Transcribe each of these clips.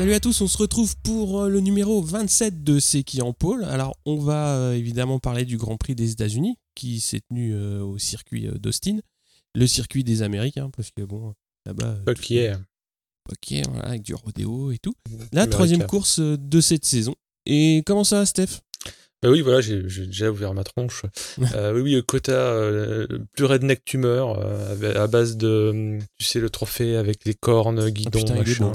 Salut à tous, on se retrouve pour euh, le numéro 27 de C'est qui en pôle. Alors, on va euh, évidemment parler du Grand Prix des États-Unis qui s'est tenu euh, au circuit d'Austin, le circuit des Américains, parce que bon, là-bas. Est. Ok, voilà, avec du rodéo et tout. La troisième course de cette saison. Et comment ça Steph? Bah oui, voilà, j'ai déjà ouvert ma tronche. euh, oui, oui, quota euh, plus redneck tumeur, euh, à base de, tu sais, le trophée avec les cornes, ah, guidon, machin.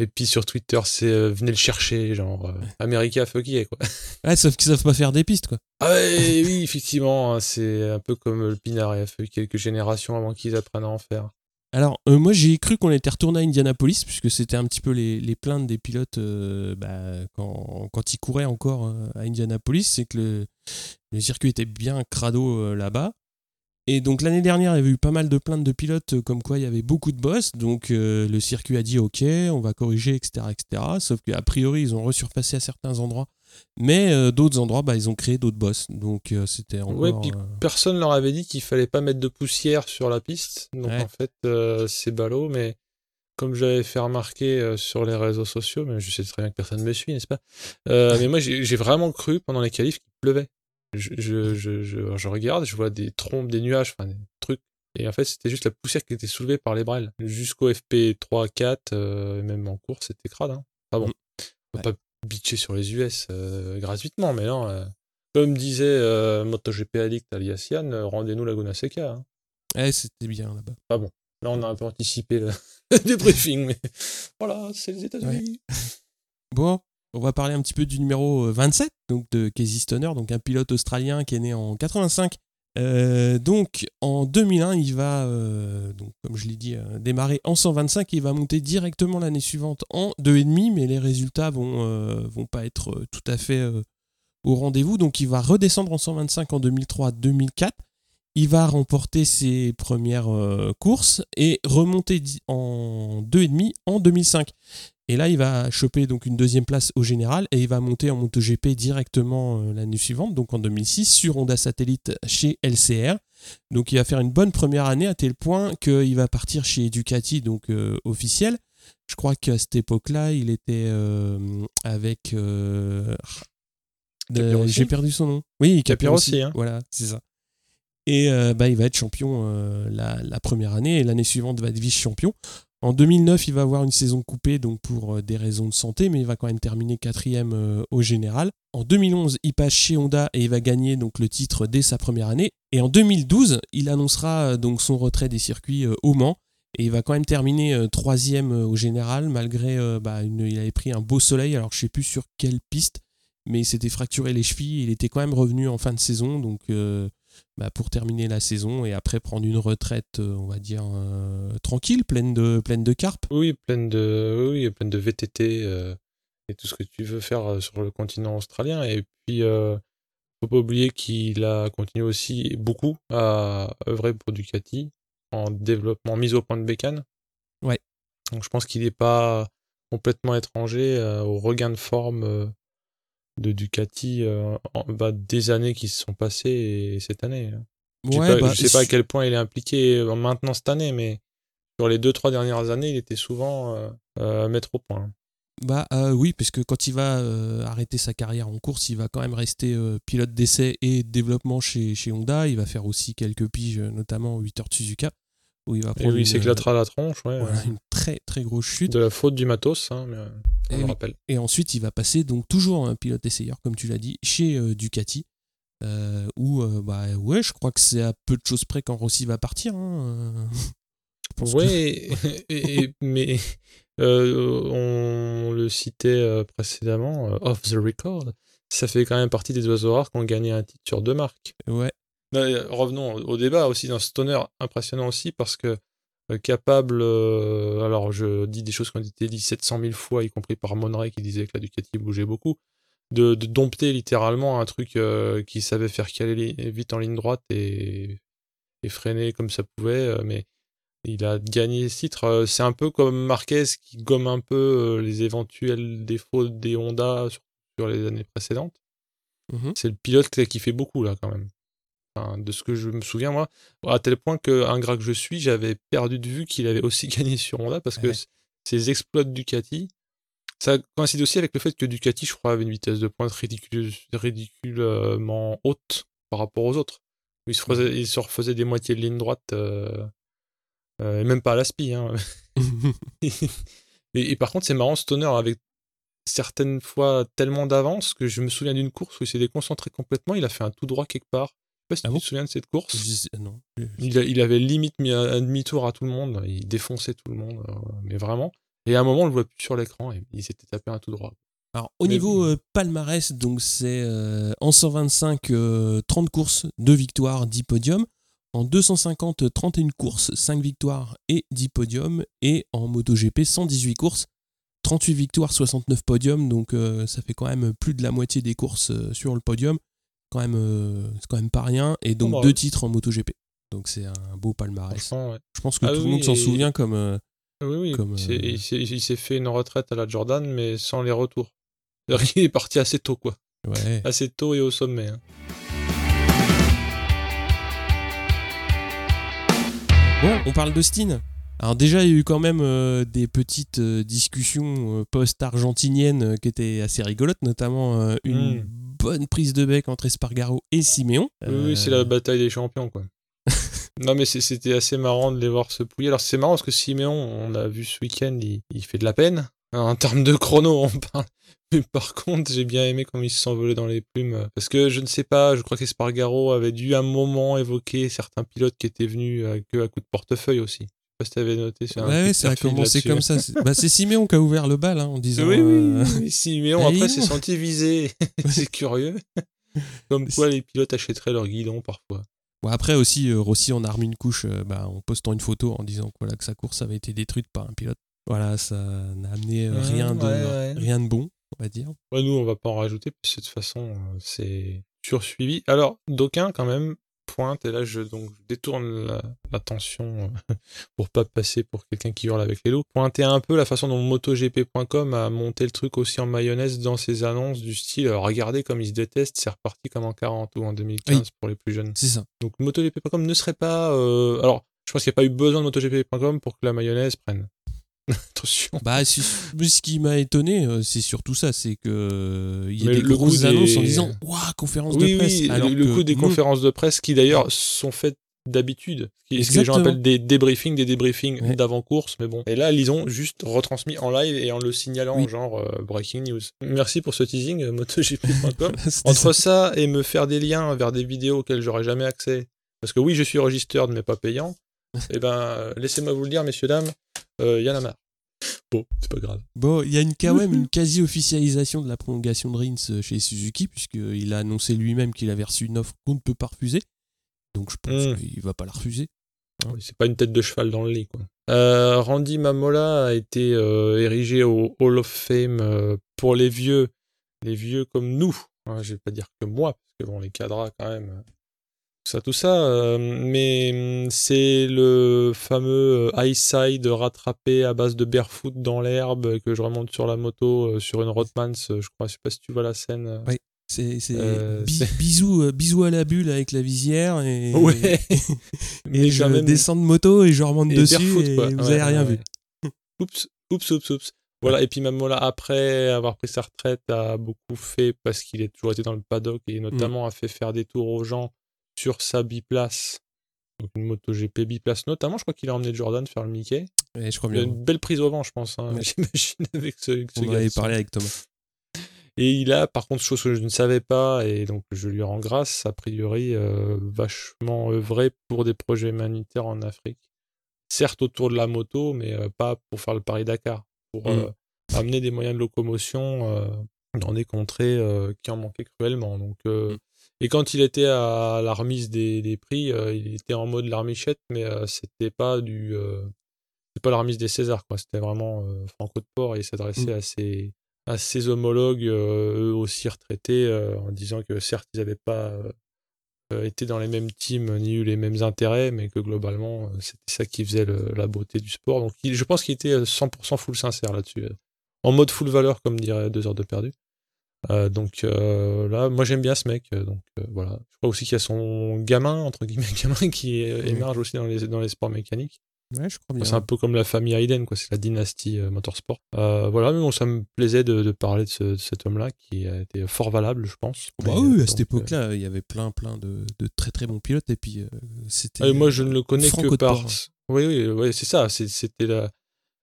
Et puis sur Twitter, c'est euh, venez le chercher, genre euh, America fuck yeah, quoi. Ouais, sauf qu'ils savent pas faire des pistes, quoi. Ah ouais, oui, effectivement, hein, c'est un peu comme le Pinard, il a fallu quelques générations avant qu'ils apprennent à en faire. Alors, euh, moi, j'ai cru qu'on était retourné à Indianapolis, puisque c'était un petit peu les, les plaintes des pilotes bah, quand, quand, ils couraient encore à Indianapolis, c'est que le, le, circuit était bien crado là-bas. Et donc l'année dernière, il y avait eu pas mal de plaintes de pilotes euh, comme quoi il y avait beaucoup de boss. Donc euh, le circuit a dit ok, on va corriger, etc. etc. Sauf qu'a priori, ils ont resurfacé à certains endroits. Mais euh, d'autres endroits, bah, ils ont créé d'autres boss. Donc c'était encore... Ouais, puis personne leur avait dit qu'il fallait pas mettre de poussière sur la piste. Donc en fait, c'est ballot. Mais comme j'avais fait remarquer sur les réseaux sociaux, mais je sais très bien que personne ne me suit, n'est-ce pas? Mais moi, j'ai vraiment cru pendant les qualifs qu'il pleuvait je, je, je, je, regarde, je vois des trompes, des nuages, enfin des trucs. Et en fait, c'était juste la poussière qui était soulevée par les brels. Jusqu'au FP3, 4, euh, même en course, c'était crade. Hein. Ah bon. On va pas bitcher sur les US euh, gratuitement, mais non. Euh, comme disait euh, MotoGP Addict alias Yann, rendez-nous Laguna Seca. Hein. Ouais, c'était bien là-bas. Ah bon. Là, on a un peu anticipé le débriefing, mais voilà, c'est les États-Unis. Bon, on va parler un petit peu du numéro 27, euh, donc de Casey Stoner, donc un pilote australien qui est né en 85. Euh, donc en 2001, il va, euh, comme je l'ai dit, démarrer en 125 et il va monter directement l'année suivante en 2,5, mais les résultats vont, vont pas être tout à fait au rendez-vous. Donc il va redescendre en 125 en 2003-2004. Il va remporter ses premières courses et remonter en 2,5 en 2005. Et là, il va choper donc une deuxième place au général et il va monter en MotoGP directement euh, l'année suivante, donc en 2006, sur Honda Satellite chez LCR. Donc il va faire une bonne première année à tel point qu'il va partir chez Ducati, donc euh, officiel. Je crois qu'à cette époque-là, il était euh, avec. J'ai perdu son nom. Oui, Capirossi. Hein. Voilà, c'est ça. Et bah, il va être champion la, la, première année et l'année suivante va être vice-champion. En 2009, il va avoir une saison coupée donc pour euh, des raisons de santé, mais il va quand même terminer quatrième euh, au général. En 2011, il passe chez Honda et il va gagner le titre dès sa première année. Et en 2012, il annoncera euh, donc son retrait des circuits au Mans. Et il va quand même terminer troisième au général, malgré bah, il avait pris un beau soleil. Alors je sais plus sur quelle piste, mais il s'était fracturé les chevilles. Il était quand même revenu en fin de saison, donc bah, pour terminer la saison et après prendre une retraite, euh, on va dire, euh, tranquille, pleine de, pleine de carpes. Oui, pleine de, oui, pleine de VTT euh, et tout ce que tu veux faire sur le continent australien. Et puis, faut pas oublier qu'il a continué aussi beaucoup à œuvrer pour Ducati en développement, mise au point de bécane. Ouais. Donc je pense qu'il n'est pas complètement étranger au regain de forme de Ducati euh, bah, des années qui se sont passées et cette année. Hein. Je ne bah, sais, pas à quel point il est impliqué euh, maintenant cette année, mais sur les deux trois dernières années, il était souvent euh, à mettre au point. Bah oui, parce que quand il va arrêter sa carrière en course, il va quand même rester pilote d'essai et développement chez, chez Honda. Il va faire aussi quelques piges, notamment 8 heures Suzuka où il va prendre. Et s'éclatera la tronche, ouais. une très très grosse chute. De la faute du matos, hein, mais euh, on et, le rappelle. Et ensuite, il va passer donc toujours un pilote essayeur, comme tu l'as dit, chez euh, Ducati. Euh, où, bah ouais, je crois que c'est à peu de choses près quand Rossi va partir. Hein, ouais, mais on le citait précédemment, off the record, ça fait quand même partie des oiseaux rares qui ont gagné un titre sur deux marques. Ouais, revenons au débat aussi dans Stoner, impressionnant aussi parce que euh, capable, euh, alors je dis des choses qui ont été dites 700 000 fois, y compris par Monray qui disait que la Ducati bougeait beaucoup, de, dompter littéralement un truc euh, qui savait faire caler vite en ligne droite et, et freiner comme ça pouvait, mais il a gagné ce titre. C'est un peu comme Marquez qui gomme un peu les éventuels défauts des Honda sur, les années précédentes. Mmh C'est le pilote qui fait beaucoup là quand même de ce que je me souviens moi, à tel point qu'un gras que je suis, j'avais perdu de vue qu'il avait aussi gagné sur Honda parce que ses exploits de Ducati, Ça coïncide aussi avec le fait que Ducati, je crois, avait une vitesse de pointe ridicule, ridiculement haute par rapport aux autres. Ils se, refaisaient, ils se refaisaient des moitiés de ligne droite, euh, euh, et même pas à l'aspi. Hein. et, et, par contre, c'est marrant, Stoner avec certaines fois tellement d'avance que je me souviens d'une course où il s'est déconcentré complètement, il a fait un tout droit quelque part. Je sais pas si ah tu te souviens de cette course. Je non. Il, il, avait limite mis un, demi-tour à tout le monde, il défonçait tout le monde, euh, mais vraiment. Et à un moment, on le voit plus sur l'écran et il s'était tapé un tout droit. Alors, au niveau euh, palmarès, donc c'est euh, en 125, 30 euh, courses, 2 victoires, 10 podiums. En 250, 31 courses, 5 victoires et 10 podiums. Et en MotoGP, 118 courses, 38 victoires, 69 podiums. Donc ça fait quand même plus de la moitié des courses sur le podium. Quand même, c'est quand même pas rien. Et donc oh, bah deux titres en MotoGP. Donc c'est un beau palmarès. Je pense que ah tout le monde s'en souvient comme oui, oui. Euh, il s'est fait une retraite à la Jordan, mais sans les retours. Il est parti assez tôt, quoi. Ouais. Assez tôt et au sommet. Hein. Bon, on parle de Steen. Alors déjà, il y a eu quand même euh, des petites euh, discussions post-argentiniennes qui étaient assez rigolotes, notamment une hmm. Bonne prise de bec entre Espargaro et Simeon. Oui, oui c'est la bataille des champions, quoi. Non, mais c'était assez marrant de les voir se pouiller. Alors, c'est marrant parce que Siméon, on a vu ce week-end, il, fait de la peine. En termes de chrono, on parle. Mais par contre, j'ai bien aimé comment il s'envolait dans les plumes. Parce que je ne sais pas, je crois qu'Espargaro avait dû un moment évoquer certains pilotes qui étaient venus à, à coup de portefeuille aussi. Pas si avais noté. Ouais, ça a commencé comme ça. Bah, c'est Siméon qui a ouvert le bal hein, en disant. Oui, oui, euh, Siméon après s'est senti visé. c'est curieux. Comme quoi les pilotes achèteraient leur guidon parfois. Bon, après aussi, euh, Rossi en a remis une couche euh, bah, en postant une photo en disant que, voilà, que sa course avait été détruite par un pilote. Voilà, ça n'a amené euh, rien, de, rien de bon, on va dire. Ouais, nous, on va pas en rajouter, parce que de toute façon, c'est sursuivi. Alors, d'aucuns, quand même, pointe et là je donc détourne l'attention euh, pour pas passer pour quelqu'un qui hurle avec les loups. Pointer un peu la façon dont MotoGP.com a monté le truc aussi en mayonnaise dans ses annonces du style euh, regardez comme ils se détestent, c'est reparti comme en 40 ou en 2015 pour les plus jeunes. C'est ça. Donc MotoGP.com ne serait pas euh, alors je pense qu'il n'y a pas eu besoin de MotoGP.com pour que la mayonnaise prenne. Attention. Bah, ce qui m'a étonné, euh, c'est surtout ça, c'est que euh, il y a des grosses annonces en disant Waouh, conférence de presse. Oui, alors le, coup des conférences de presse qui d'ailleurs sont faites d'habitude. Ce que les gens appellent des débriefings, des débriefings d'avant-course, mais bon. Et là, ils ont juste retransmis en live et en le signalant, genre euh, breaking news. Merci pour ce teasing, motogp.com. Entre ça et me faire des liens vers des vidéos auxquelles j'aurais jamais accès, parce que oui, je suis registered, mais pas payant. eh ben, laissez-moi vous le dire, messieurs, dames, il y en a marre. Bon, c'est pas grave. Bon, il y a une, quand même une quasi-officialisation de la prolongation de Rins euh, chez Suzuki, puisqu'il a annoncé lui-même qu'il avait reçu une offre qu'on ne peut pas refuser. Donc je pense hmm. qu'il va pas la refuser. Hein. c'est pas une tête de cheval dans le lit, quoi. Euh, Randy Mamola a été euh, érigé au Hall of Fame pour les vieux, les vieux comme nous. Hein, je vais pas dire que moi, parce que bon, les cadras quand même, ça, tout ça. Euh, mais hum, c'est le fameux euh, high side rattrapé à base de barefoot dans l'herbe que je remonte sur la moto euh, sur une Rothmans, je crois. Je sais pas si tu vois la scène. Oui. C'est bisous, bisous à la bulle avec la visière et, ouais. et je descends de moto et je remonte dessus et vous avez rien vu. Oups, oups, oups, oups. Voilà, et puis même là, après avoir pris sa retraite, a beaucoup fait parce qu'il est toujours été dans le paddock et notamment a fait faire des tours aux gens sur sa biplace. Donc une moto GP biplace notamment, je crois qu'il a emmené Jordan faire le Mickey. je crois il a une belle prise au vent, je pense. Hein, J'imagine avec ce, ce On avait parlé avec Thomas. Et il a, par contre, chose que je ne savais pas, et donc je lui rends grâce, a priori, euh, vachement œuvré pour des projets humanitaires en Afrique. Certes autour de la moto, mais euh, pas pour faire le Paris-Dakar. Pour mm. euh, amener des moyens de locomotion dans des contrées qui en manquaient cruellement. Donc, mm. Et quand il était à la remise des, prix, euh, il était en mode larmichette, mais euh, c'était pas du, euh, pas la remise des Césars, quoi. C'était vraiment Franco de Port et il s'adressait mmh. à ses, homologues, eux aussi retraités, en disant que certes ils n'avaient pas été dans les mêmes teams ni eu les mêmes intérêts, mais que globalement c'était ça qui faisait la beauté du sport. Donc je pense qu'il était 100% full sincère là-dessus, en mode full valeur comme dirait deux heures de perdu. Euh, donc euh, là, moi j'aime bien ce mec. Euh, donc voilà. Je crois aussi qu'il y a son gamin entre guillemets gamin qui émerge aussi dans les dans les sports mécaniques. Ouais, je crois bien. C'est un peu comme la famille Hayden, quoi. C'est la dynastie euh, motorsport. Euh, voilà, mais bon, ça me plaisait de, de parler de, ce- de cet homme-là qui a été fort valable, je pense. Bah Mais, oui, euh, à cette époque-là, il y avait plein, plein de, de très très bons pilotes. Et puis, euh, c'était. euh, moi, je ne le connais que par. Oui, oui, oui, c'est ça. C'était la.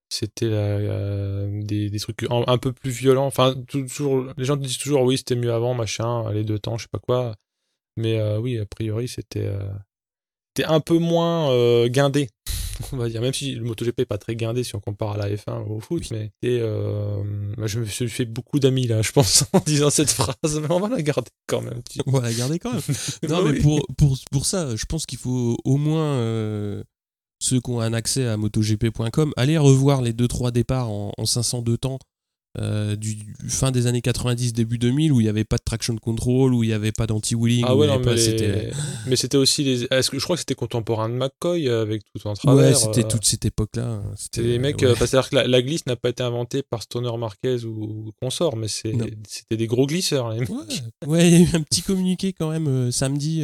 C'était euh, des, des trucs un, un peu plus violents. Enfin, toujours, les gens disent toujours oui, c'était mieux avant, machin, les deux temps, je sais pas quoi. Mais euh, oui, a priori, c'était euh, un peu moins euh, guindé, on va dire. Même si le MotoGP est pas très guindé si on compare à la F1 ou au foot. Mais et, euh, je me suis fait beaucoup d'amis là, je pense, en disant cette phrase. Mais on va la garder quand même. tu- On va la garder quand même. non, Bah mais oui. pour, pour, pour ça, je pense qu'il faut au moins euh, ceux qui ont un accès à MotoGP.com aller revoir les 2-3 départs en 502 temps euh, du, du fin des années 90, début 2000, où il n'y avait pas de traction control, où il n'y avait pas d'anti-wheeling. Ah ouais, non, mais, c'était mais c'était aussi les. Est-ce que je crois que c'était contemporain de McCoy euh, avec tout en travers. ouais, c'était euh, toute cette époque-là. C'est les mecs, ouais. euh, c'est-à-dire que la, la glisse n'a pas été inventée par Stoner Marquez ou, ou consort, mais c'est- c'était des gros glisseurs. les mecs. Ouais, ouais, il y a eu un petit communiqué quand même samedi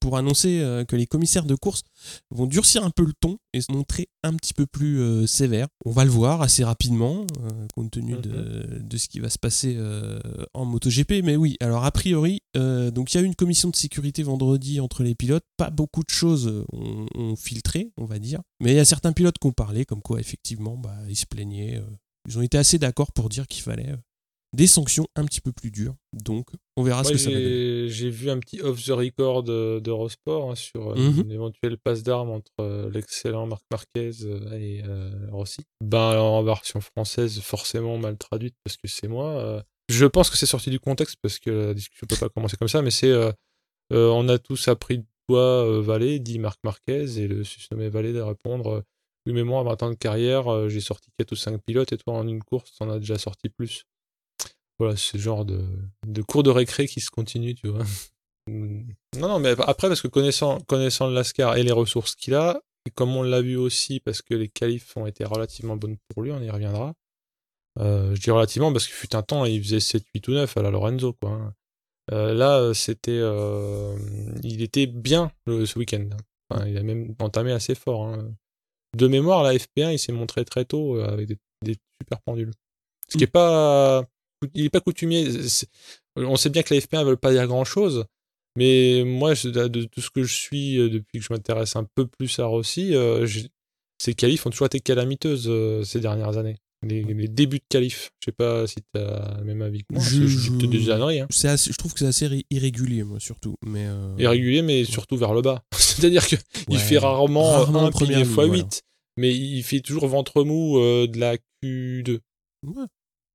pour annoncer que les commissaires de course vont durcir un peu le ton et se montrer un petit peu plus euh, sévères. On va le voir assez rapidement, euh, compte tenu de, de ce qui va se passer euh, en MotoGP. Mais oui, alors a priori, euh, donc il y a eu une commission de sécurité vendredi entre les pilotes. Pas beaucoup de choses ont, ont filtré, on va dire. Mais il y a certains pilotes qui ont parlé, comme quoi effectivement, bah, ils se plaignaient. euh, ils ont été assez d'accord pour dire qu'il fallait euh, des sanctions un petit peu plus dures. Donc, on verra ce que ça va donner. j'ai vu un petit off the record de- d'Eurosport hein, sur euh, Mhm. une éventuelle passe d'armes entre euh, l'excellent Marc Marquez euh, et euh, Rossi. Ben, en version française, forcément mal traduite parce que c'est moi. euh. Je pense que c'est sorti du contexte parce que la discussion peut pas commencer comme ça, mais c'est on a tous appris de toi, Valet, dit Marc Marquez, et le susnommé Valet de répondre Oui, mais moi, à 20 ans de carrière, j'ai sorti 4 ou 5 pilotes, et toi, en une course, t'en as déjà sorti plus. Voilà, c'est le genre de, de cours de récré qui se continue, tu vois. non, non, mais après, parce que connaissant, connaissant le Lascar et les ressources qu'il a, et comme on l'a vu aussi, parce que les qualifs ont été relativement bonnes pour lui, on y reviendra. Euh, je dis relativement parce qu'il fut un temps, il faisait 7, 8 ou 9 à la Lorenzo, quoi. hein. Euh, là, c'était. euh, il était bien le- ce week-end. Enfin, il a même entamé assez fort. hein. De mémoire, la FP1, il s'est montré très tôt euh, avec des, des super pendules. Ce qui est pas. Il est pas coutumier. On sait bien que la FP1 ne veut pas dire grand-chose. Mais moi, de, de tout ce que je suis euh, depuis que je m'intéresse un peu plus à Rossi, euh, ces qualifs ont toujours été calamiteuses euh, ces dernières années. Les, les débuts de qualifs. Je sais pas si tu as le même avis que moi. Je- Je, je, des hein. C'est assez- je trouve que c'est assez irrégulier, moi, surtout. Mais, euh, irrégulier, mais surtout vers le bas. C'est-à-dire qu'il Ouais, fait rarement, rarement un x8, voilà. mais il fait toujours ventre mou de la Q2. ouais,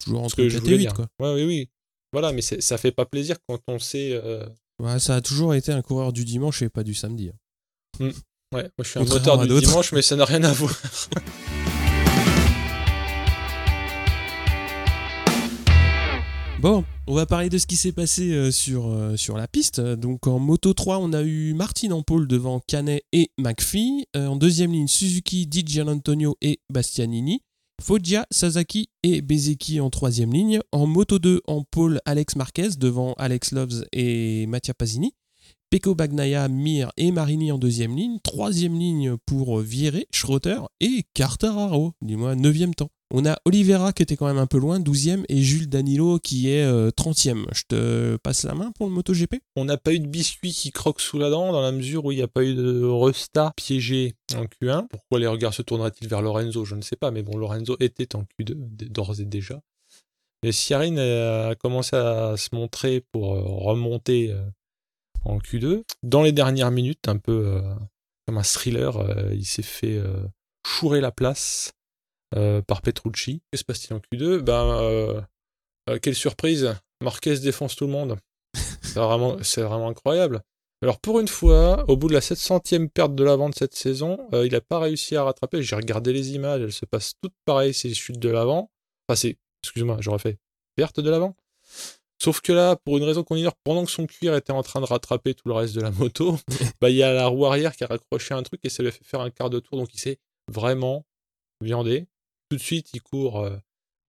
toujours entre que je 4 voulais et 8, dire. quoi. Ouais, oui, oui. Voilà, mais ça fait pas plaisir quand on sait. euh, Ouais, ça a toujours été un coureur du dimanche et pas du samedi. hein. Ouais, moi je suis un moteur du dimanche, mais ça n'a rien à voir. Bon, on va parler de ce qui s'est passé euh, sur, euh, sur la piste. Donc en Moto 3, on a eu Martin en pole devant Canet et McPhee. En deuxième ligne, Suzuki, Di Gianantonio et Bastianini. Foggia, Sasaki et Bezeki en troisième ligne. En Moto 2, en pole, Alex Marquez devant Alex Loves et Mattia Pasini. Pecco Bagnaia, Mir et Marini en deuxième ligne. Troisième ligne pour Vieré, Schroeter et Cartararo, dis-moi, neuvième temps. On a Oliveira qui était quand même un peu loin, 12e, et Jules Danilo qui est euh, 30e. Je te passe la main pour le MotoGP? On n'a pas eu de biscuit qui croque sous la dent dans la mesure où il n'y a pas eu de Resta piégé en Q1. Pourquoi les regards se tourneraient-ils vers Lorenzo? Je ne sais pas, mais bon, Lorenzo était en Q2 d- d'ores et déjà. Et Siarin a commencé à se montrer pour euh, remonter euh, en Q2. Dans les dernières minutes, un peu euh, comme un thriller, euh, il s'est fait euh, chourer la place par Petrucci. Que se passe-t-il en Q2 Ben, quelle surprise Marquez défonce tout le monde. C'est vraiment, incroyable. Alors pour une fois, au bout de la 700e perte de l'avant de cette saison, euh, il n'a pas réussi à rattraper. J'ai regardé les images, elles se passent toutes pareilles, ces chutes de l'avant. Enfin, c'est, excuse-moi, j'aurais fait perte de l'avant. Sauf que là, pour une raison qu'on ignore, pendant que son cuir était en train de rattraper tout le reste de la moto, bah il y a la roue arrière qui a raccroché un truc et ça lui a fait faire un quart de tour, donc il s'est vraiment viandé. Tout de suite, il court euh,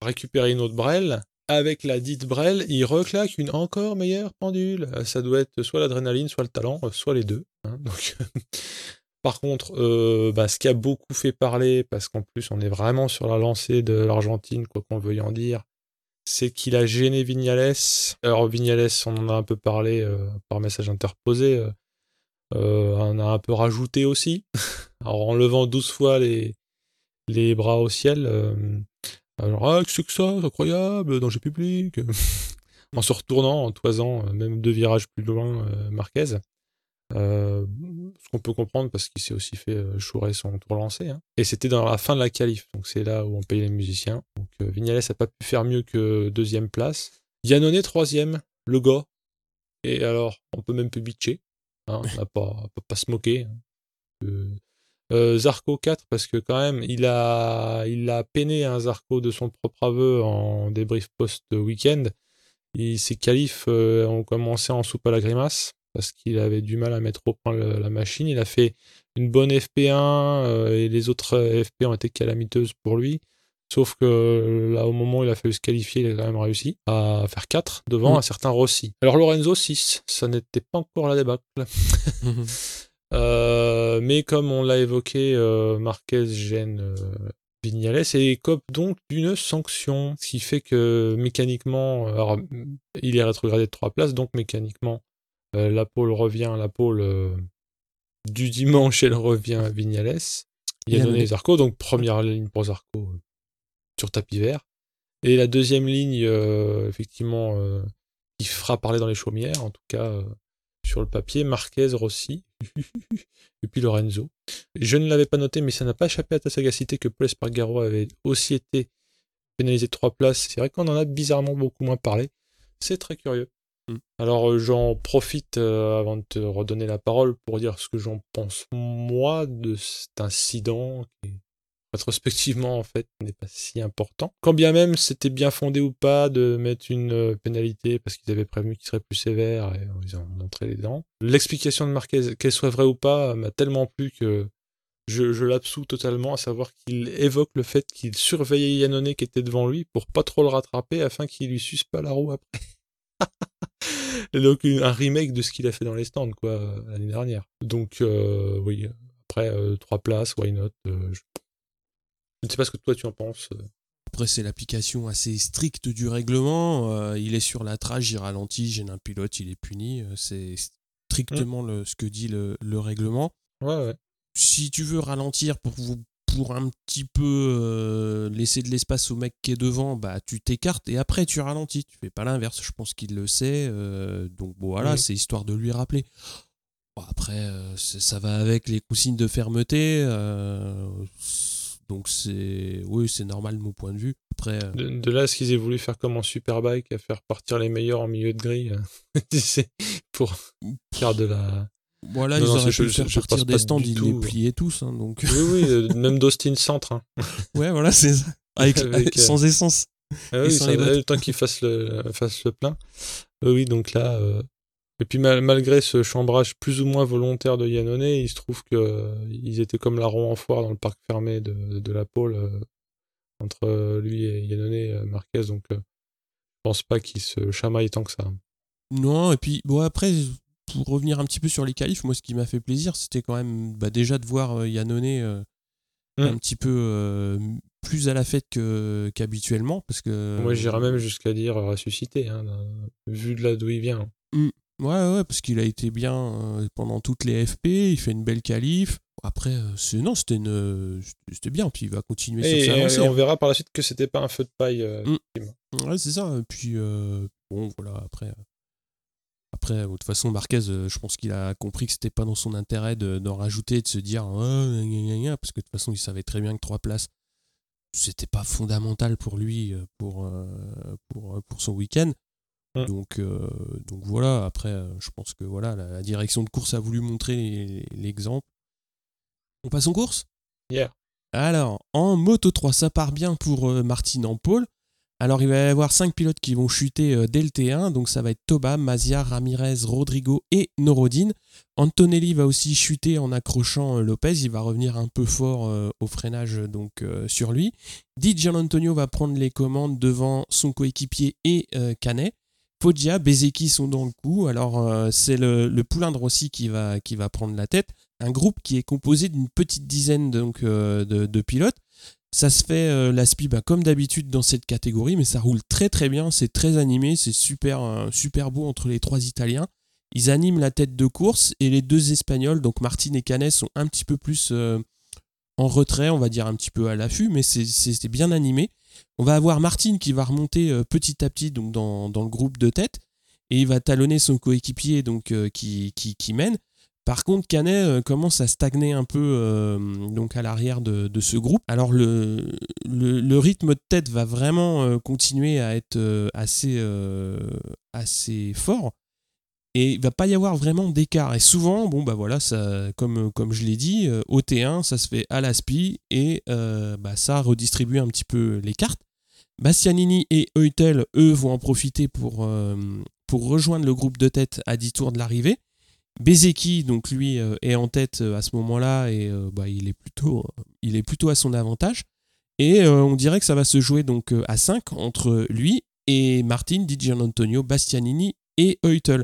récupérer une autre brelle. Avec la dite brelle, il reclaque une encore meilleure pendule. Euh, Ça doit être soit l'adrénaline, soit le talent, euh, soit les deux. hein. Donc, Par contre, euh, bah, ce qui a beaucoup fait parler, parce qu'en plus on est vraiment sur la lancée de l'Argentine, quoi qu'on veuille en dire, c'est qu'il a gêné Vignales. Alors Vignales, on en a un peu parlé euh, par message interposé, euh, on a un peu rajouté aussi, en levant 12 fois les, les bras au ciel. alors, ah, c'est que ça, c'est incroyable, danger public. en se retournant, en toisant, même deux virages plus loin, Marquez. Euh, ce qu'on peut comprendre parce qu'il s'est aussi fait euh, chourer son tour lancé. Hein. Et c'était dans la fin de la qualif, donc c'est là où on paye les musiciens. Donc euh, Vignales n'a pas pu faire mieux que deuxième place. Yannone troisième, le gars. Et alors, on peut même plus bitcher. Hein, on n'a pas, pas, se moquer. Hein. Zarco 4 parce que quand même il a il a peiné un Zarco de son propre aveu en débrief post week-end. Ses qualifs ont commencé en soupe à la grimace parce qu'il avait du mal à mettre au point la machine. Il a fait une bonne FP1 euh, et les autres euh, FP ont été calamiteuses pour lui. Sauf que euh, là, au moment où il a fallu se qualifier, il a quand même réussi à faire 4 devant mm. un certain Rossi. Alors Lorenzo 6, ça n'était pas encore la débâcle. mais comme on l'a évoqué, Marquez gêne Vignales et écope donc d'une sanction. Ce qui fait que mécaniquement, alors, il est rétrogradé de 3 places, donc mécaniquement, euh, la pole revient, la pole euh, du dimanche, elle revient à Vignales. Il a donné Zarco, donc première ligne pour Zarco euh, sur tapis vert. Et la deuxième ligne, effectivement, qui fera parler dans les chaumières, en tout cas sur le papier, Marquez, Rossi, et puis Lorenzo. Je ne l'avais pas noté, mais ça n'a pas échappé à ta sagacité que Paul Espargaro avait aussi été pénalisé de trois places. C'est vrai qu'on en a bizarrement beaucoup moins parlé. C'est très curieux. Mm. Alors euh, j'en profite euh, avant de te redonner la parole pour dire ce que j'en pense moi de cet incident qui rétrospectivement en fait n'est pas si important. Quand bien même c'était bien fondé ou pas de mettre une euh, pénalité parce qu'ils avaient prévenu qu'il serait plus sévère et ils ont montré les dents. L'explication de Marquez, qu'elle soit vraie ou pas, m'a tellement plu que je, je l'absous totalement, à savoir qu'il évoque le fait qu'il surveillait Yannone qui était devant lui pour pas trop le rattraper afin qu'il lui suce pas la roue après. donc un remake de ce qu'il a fait dans les stands quoi l'année dernière. Donc euh, oui, après euh, trois places, why not euh, je... ne sais pas ce que toi tu en penses. Après c'est l'application assez stricte du règlement. il est sur la trage, il ralentit, gêne un pilote, il est puni. c'est strictement le, ce que dit le, le règlement. Ouais, ouais. Si tu veux ralentir pour vous pour un petit peu euh, laisser de l'espace au mec qui est devant, bah tu t'écartes et après tu ralentis. Tu fais pas l'inverse. Je pense qu'il le sait. Euh, donc bon, voilà, c'est histoire de lui rappeler. après, euh, ça va avec les consignes de fermeté. donc c'est oui, c'est normal de mon point de vue. Après, de, là, ce qu'ils aient voulu faire comme en Superbike, à faire partir les meilleurs en milieu de grille, pour faire de la voilà, ils auraient pu faire partir des stands, ils les pliaient tous. Hein, donc... Oui, oui, euh, même d'Austin Centre. Hein. ouais, voilà, c'est ça. Avec, euh, sans essence. Ah oui, sans le temps qu'il fasse le, fasse le plein. Euh, oui, donc là. Et puis malgré ce chambrage plus ou moins volontaire de Yannone, il se trouve qu'ils étaient comme la roue en foire dans le parc fermé de, de la pôle entre lui et Yannone Marquez. Donc je pense pas qu'il se chamaille tant que ça. Non, et puis bon, après, pour revenir un petit peu sur les qualifs, moi ce qui m'a fait plaisir, c'était quand même bah, déjà de voir euh, Yannone euh, mm. un petit peu euh, plus à la fête qu'habituellement. parce que Moi j'irais même jusqu'à dire ressuscité, hein, vu de là d'où il vient. Mm. Ouais, ouais, parce qu'il a été bien pendant toutes les FP, il fait une belle qualif. Après, c'est non, c'était une, c'était bien. Puis il va continuer sur sa lancée. on hein. verra par la suite que c'était pas un feu de paille. Mm. Ouais, c'est ça. Et puis bon, voilà. Après, après, de toute façon, Marquez, euh, je pense qu'il a compris que c'était pas dans son intérêt d'en rajouter, de se dire, parce que de toute façon, il savait très bien que trois places, c'était pas fondamental pour lui euh, pour, euh, pour, pour son week-end. Donc, donc voilà, après, je pense que voilà, la, direction de course a voulu montrer l'exemple. On passe en course? Yeah. Alors, en Moto 3, ça part bien pour Martin en pôle. Alors, il va y avoir cinq pilotes qui vont chuter euh, dès le T1. Donc, ça va être Toba, Mazia, Ramirez, Rodrigo et Norodine. Antonelli va aussi chuter en accrochant euh, Lopez. Il va revenir un peu fort euh, au freinage donc sur lui. Di Antonio va prendre les commandes devant son coéquipier et Canet. Foggia, Bezeki sont dans le coup. Alors, c'est le, poulain de Rossi qui va, prendre la tête. un groupe qui est composé d'une petite dizaine de, pilotes. Ça se fait la SPI bah, comme d'habitude dans cette catégorie, mais ça roule très très bien, c'est très animé, c'est super, super beau entre les trois Italiens. Ils animent la tête de course et les deux Espagnols, donc Martin et Canet, sont un petit peu plus en retrait, on va dire un petit peu à l'affût, mais c'est bien animé. On va avoir Martin qui va remonter euh, petit à petit dans, le groupe de tête et il va talonner son coéquipier euh, qui, qui, mène. Par contre, Canet euh, commence à stagner un peu donc à l'arrière de, ce groupe. Alors le, rythme de tête va vraiment continuer à être assez, fort et il va pas y avoir vraiment d'écart. Et souvent, bon bah voilà, ça, comme, comme je l'ai dit, euh, au T1, ça se fait à l'aspi et euh, bah, ça redistribue un petit peu les cartes. Bastianini et Eutel, eux, vont en profiter pour, euh, pour rejoindre le groupe de tête à 10 tours de l'arrivée. Bezeki, donc lui, est en tête à ce moment-là et bah, il, est plutôt, il est plutôt à son avantage. Et on dirait que ça va se jouer donc à 5 entre lui et Martin, Di Antonio, Bastianini et Eutel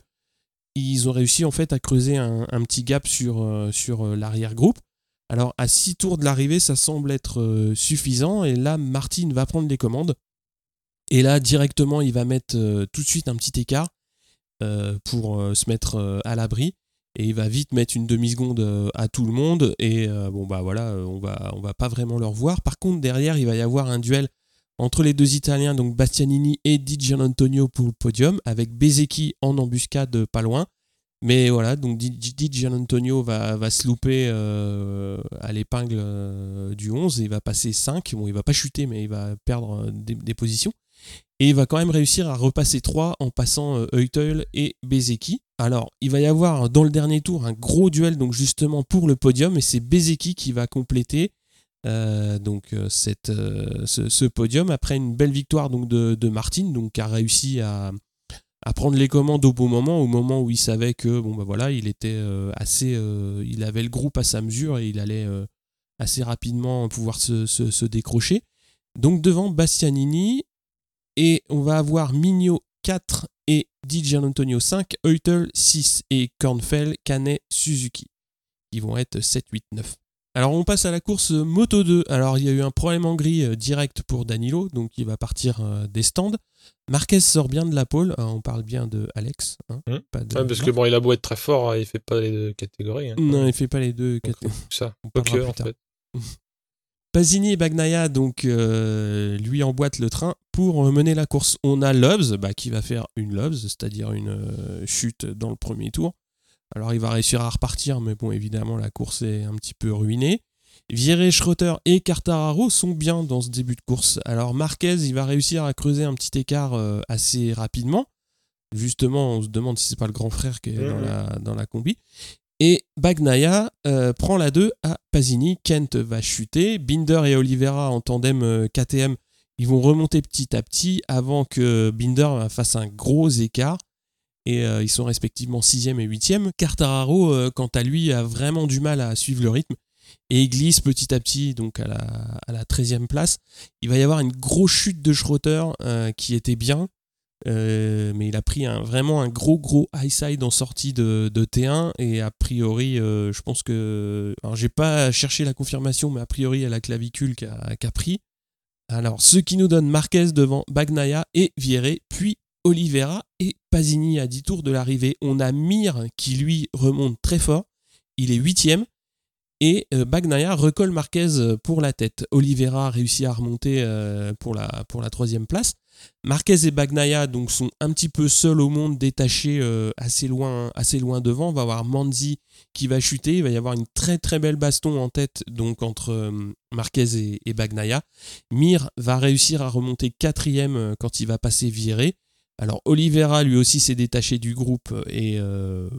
ils ont réussi en fait à creuser un, petit gap sur, euh, sur euh, l'arrière-groupe. Alors à 6 tours de l'arrivée, ça semble être euh, suffisant et là Martin va prendre les commandes. Et là directement, il va mettre tout de suite un petit écart pour se mettre à l'abri et il va vite mettre une demi-seconde à tout le monde et bon bah voilà, on va on va pas vraiment le revoir. Par contre, derrière, il va y avoir un duel entre les deux Italiens, donc Bastianini et Di Gianantonio pour le podium, avec Bezecchi en embuscade pas loin. Mais voilà, donc Di, va, va se louper euh, à l'épingle euh, du 11 et il va passer 5. Bon, il va pas chuter, mais il va perdre euh, des, positions. Et il va quand même réussir à repasser 3 en passant Eutel et Bezeki. Alors, il va y avoir dans le dernier tour un gros duel, donc justement pour le podium, et c'est Bezeki qui va compléter euh, donc euh, cette, euh, ce, podium après une belle victoire donc de, de Martin donc qui a réussi à, à, prendre les commandes au bon moment au moment où il savait que bon bah voilà il était assez il avait le groupe à sa mesure et il allait assez rapidement pouvoir se, se, décrocher donc devant Bastianini et on va avoir Migno 4 et Di Antonio 5 Eutel 6 et Kornfell Canet Suzuki qui vont être 7 8 9 alors on passe à la course Moto 2. Alors il y a eu un problème en gris euh, direct pour Danilo, donc il va partir euh, des stands. Marquez sort bien de la pole, euh, on parle bien de Alex. Hein, mmh. parce que bon, il a beau être très fort, hein, il fait pas les deux catégories. Hein. Non, il fait pas les deux catégories. Ça, on okay, en fait. Pasini et Bagnaia, donc, lui emboîtent le train pour mener la course. On a Loves, bah, qui va faire une Loves, c'est-à-dire une chute dans le premier tour. Alors il va réussir à repartir, mais bon, évidemment, la course est un petit peu ruinée. Vieré, Schroeter et Cartararo sont bien dans ce début de course. Alors Marquez, il va réussir à creuser un petit écart euh, assez rapidement. Justement, on se demande si c'est pas le grand frère qui est dans, la, dans la combi. Et Bagnaia euh, prend la 2 à Pasini. Kent va chuter. Binder et Oliveira en tandem euh, KTM, ils vont remonter petit à petit avant que Binder fasse un gros écart et euh, ils sont respectivement 6e et 8e. Cartararo, euh, quant à lui, a vraiment du mal à suivre le rythme et il glisse petit à petit donc à la, à la 13e place. Il va y avoir une grosse chute de Schroeter euh, qui était bien, mais il a pris vraiment un gros gros high side en sortie de, de T1 et a priori, je pense que. Alors j'ai pas cherché la confirmation, mais a priori, a la clavicule qui a, a pris. Alors, ce qui nous donne Marquez devant Bagnaia et Vieré, puis Oliveira et Pasini à 10 tours de l'arrivée. On a Mir qui lui remonte très fort. Il est huitième. Et euh, Bagnaia recolle Marquez pour la tête. Oliveira réussit à remonter euh, pour, la, pour la troisième place. Marquez et Bagnaia sont un petit peu seuls au monde, détachés euh, assez, loin, assez loin devant. On va avoir Manzi qui va chuter. Il va y avoir une très très belle baston en tête donc, entre Marquez et, et Bagnaia. Mir va réussir à remonter quatrième quand il va passer viré. Alors Oliveira lui aussi s'est détaché du groupe et euh,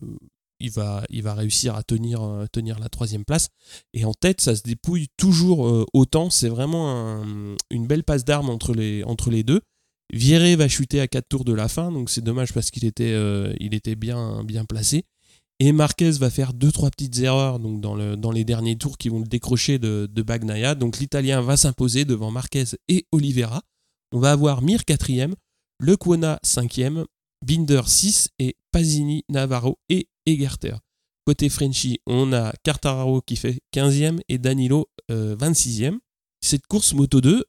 il, va, réussir à tenir, euh, tenir la troisième place. Et en tête, ça se dépouille toujours euh, autant. C'est vraiment une belle passe d'armes entre les deux. Vieré va chuter à 4 tours de la fin, donc c'est dommage parce qu'il était, était bien, placé. Et Marquez va faire 2-3 petites erreurs dans, le, dans les derniers tours qui vont le décrocher de, de Bagnaia. Donc l'Italien va s'imposer devant Marquez et Oliveira. On va avoir Mir quatrième, le Quona 5e, Binder 6 et Pasini, Navarro et Egerter. côté Frenchy, on a Cartararo qui fait 15e et Danilo 26e. Cette course Moto 2,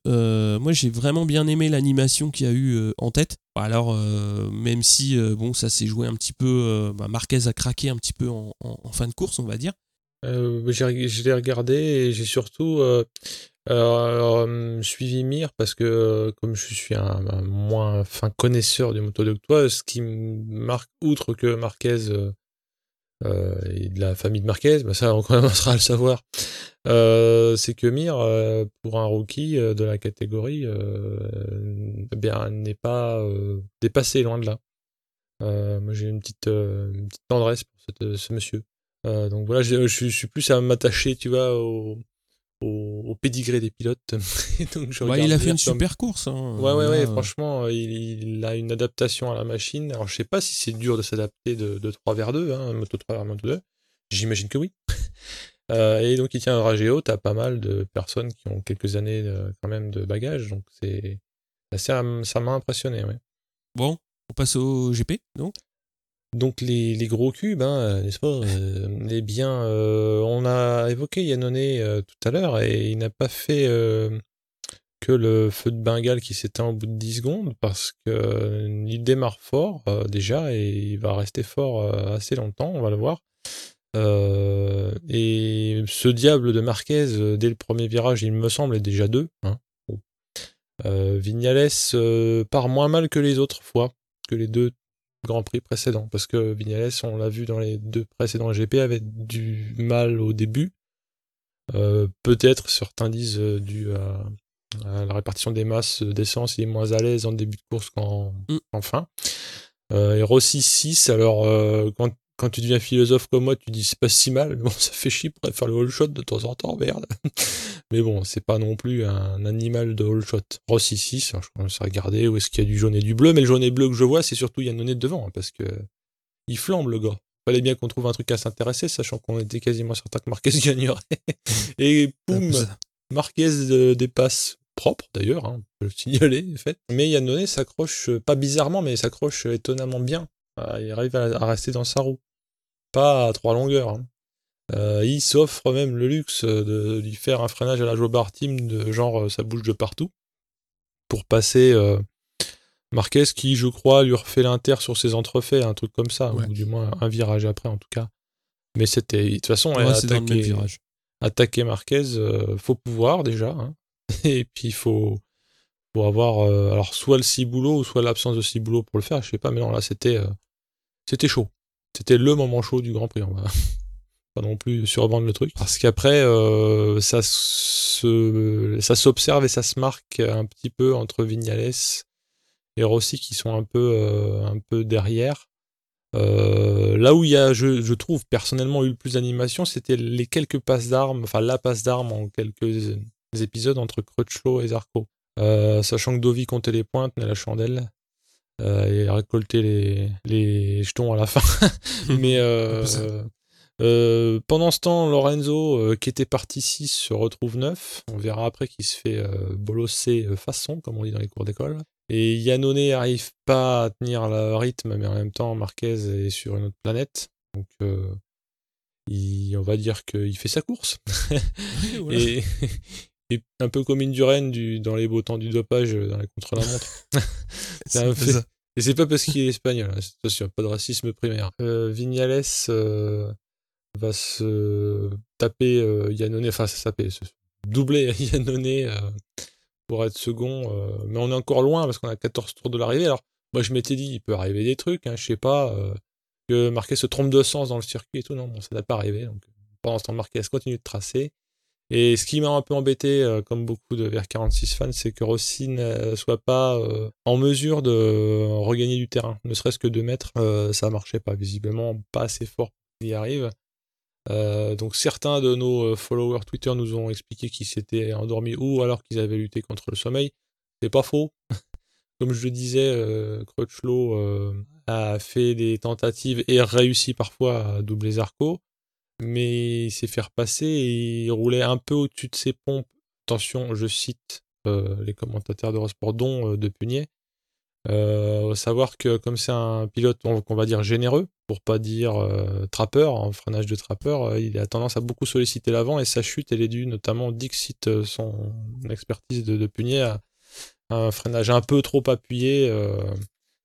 moi j'ai vraiment bien aimé l'animation qu'il y a eu en tête. Alors, même si bon, ça s'est joué un petit peu, bah, Marquez a craqué un petit peu en, fin de course, on va dire. je l'ai regardé et j'ai surtout suivi Mir parce que comme je suis un, moins fin connaisseur du moto 2 que toi, ce qui me marque, outre que Marquez euh, et de la famille de Marquez, bah ça on commencera à le savoir, euh, c'est que Mir, euh, pour un rookie de la catégorie, eh bien n'est pas dépassé loin de là. moi j'ai une petite, une petite tendresse pour ce monsieur. donc voilà, je, suis plus à m'attacher, tu vois, au, au, pédigré des pilotes. Donc il a fait une super course. Hein. Ouais, ouais, ouais, franchement, il, a une adaptation à la machine. Alors, je sais pas si c'est dur de s'adapter de, de, 3 vers 2, hein, Moto 3 vers Moto 2. J'imagine que oui. euh, et donc, il tient un Rageo. T'as pas mal de personnes qui ont quelques années quand même de bagage. Donc, c'est ça m'a impressionné. Ouais. Bon, on passe au GP, donc donc les, gros cubes, hein, euh, n'est-ce pas euh, Eh bien, euh, on a évoqué Yannone tout à l'heure et il n'a pas fait que le feu de Bengale qui s'éteint au bout de 10 secondes parce qu'il démarre fort déjà et il va rester fort assez longtemps, on va le voir. et ce diable de Marquez, dès le premier virage, il me semble, est déjà deux. Hein. Vignales part moins mal que les autres fois, que les deux Grand Prix précédent. Parce que Vignales, on l'a vu dans les deux précédents GP, avait du mal au début. Euh, peut-être, certains disent, euh, dû à, la répartition des masses d'essence, il est moins à l'aise en début de course qu'en mm. fin. Euh, et Rossi 6, alors quand quand tu deviens philosophe comme moi, tu dis c'est pas si mal, mais bon, ça fait chier pour faire le whole shot de temps en temps, merde. mais bon, c'est pas non plus un animal de whole shot. Ross ici, je commence à regarder où est-ce qu'il y a du jaune et du bleu, mais le jaune et bleu que je vois, c'est surtout Yannone devant, hein, parce que il flambe le gars. Fallait bien qu'on trouve un truc à s'intéresser, sachant qu'on était quasiment certain que Marquez gagnerait. et boum, Marquez euh, dépasse propre d'ailleurs, hein, on peut le signaler, en fait. Mais Yannone s'accroche, pas bizarrement, mais s'accroche étonnamment bien. Ah, il arrive à rester dans sa roue pas à trois longueurs. Hein. Euh, il s'offre même le luxe de lui faire un freinage à la Jobart Team de genre euh, ça bouge de partout pour passer euh, Marquez qui, je crois, lui refait l'inter sur ses entrefaits, un truc comme ça, ou du moins un virage après en tout cas. Mais c'était, de toute façon, attaquer, attaquer, Marquez, faut pouvoir déjà, hein. et puis il faut, faut avoir alors soit le ciboulot ou soit l'absence de ciboulot pour le faire, je sais pas, mais non là c'était, c'était chaud c'était le moment chaud du Grand Prix. On va pas non plus survendre le truc. Parce qu'après, euh, ça se, ça s'observe et ça se marque un petit peu entre Vignales et Rossi qui sont un peu, euh, un peu derrière. Euh, là où il y a, je, trouve personnellement eu le plus d'animation, c'était les quelques passes d'armes, enfin la passe d'armes en quelques épisodes entre Crutchlow et Zarco. sachant que Dovi comptait les pointes, mais la chandelle euh, et récolter les, les jetons à la fin. Mais euh, euh, pendant ce temps, Lorenzo, qui était parti 6, se retrouve 9. On verra après qu'il se fait bolosser façon, comme on dit dans les cours d'école. Et Yannone n'arrive pas à tenir le rythme, mais en même temps, Marquez est sur une autre planète. Donc, on va dire qu'il fait sa course. et, et, un peu comme Induren du, dans les beaux temps du dopage dans les contre-la-montre. Et c'est pas parce qu'il est espagnol, hein, c'est sûr, pas de racisme primaire. Euh, Vignales euh, va se taper euh, Yannone, enfin ça taper, se doubler Yannone euh, pour être second, euh, mais on est encore loin parce qu'on a 14 tours de l'arrivée. Alors moi je m'étais dit, il peut arriver des trucs, hein, je sais pas, que Marquez se trompe de sens dans le circuit et tout, non, bon, ça n'a pas arrivé. Donc pendant ce temps, Marquez continue de tracer. Et ce qui m'a un peu embêté, euh, comme beaucoup de VR46 fans, c'est que Rossi ne soit pas euh, en mesure de regagner du terrain. Ne serait-ce que 2 mètres, euh, ça marchait pas. Visiblement, pas assez fort pour y arrive. donc certains de nos followers Twitter nous ont expliqué qu'ils s'étaient endormis ou alors qu'ils avaient lutté contre le sommeil. C'est pas faux. Comme je le disais, Crutchlow a fait des tentatives et réussi parfois à doubler Zarco mais il s'est fait repasser et il roulait un peu au-dessus de ses pompes. Attention, je cite euh, les commentateurs de Sport, dont euh, de Punier. Euh, savoir que comme c'est un pilote, qu'on va dire généreux, pour pas dire euh, trappeur, en freinage de trappeur, euh, il a tendance à beaucoup solliciter l'avant et sa chute, elle est due notamment, Dixit, euh, son expertise de, de un freinage un peu trop appuyé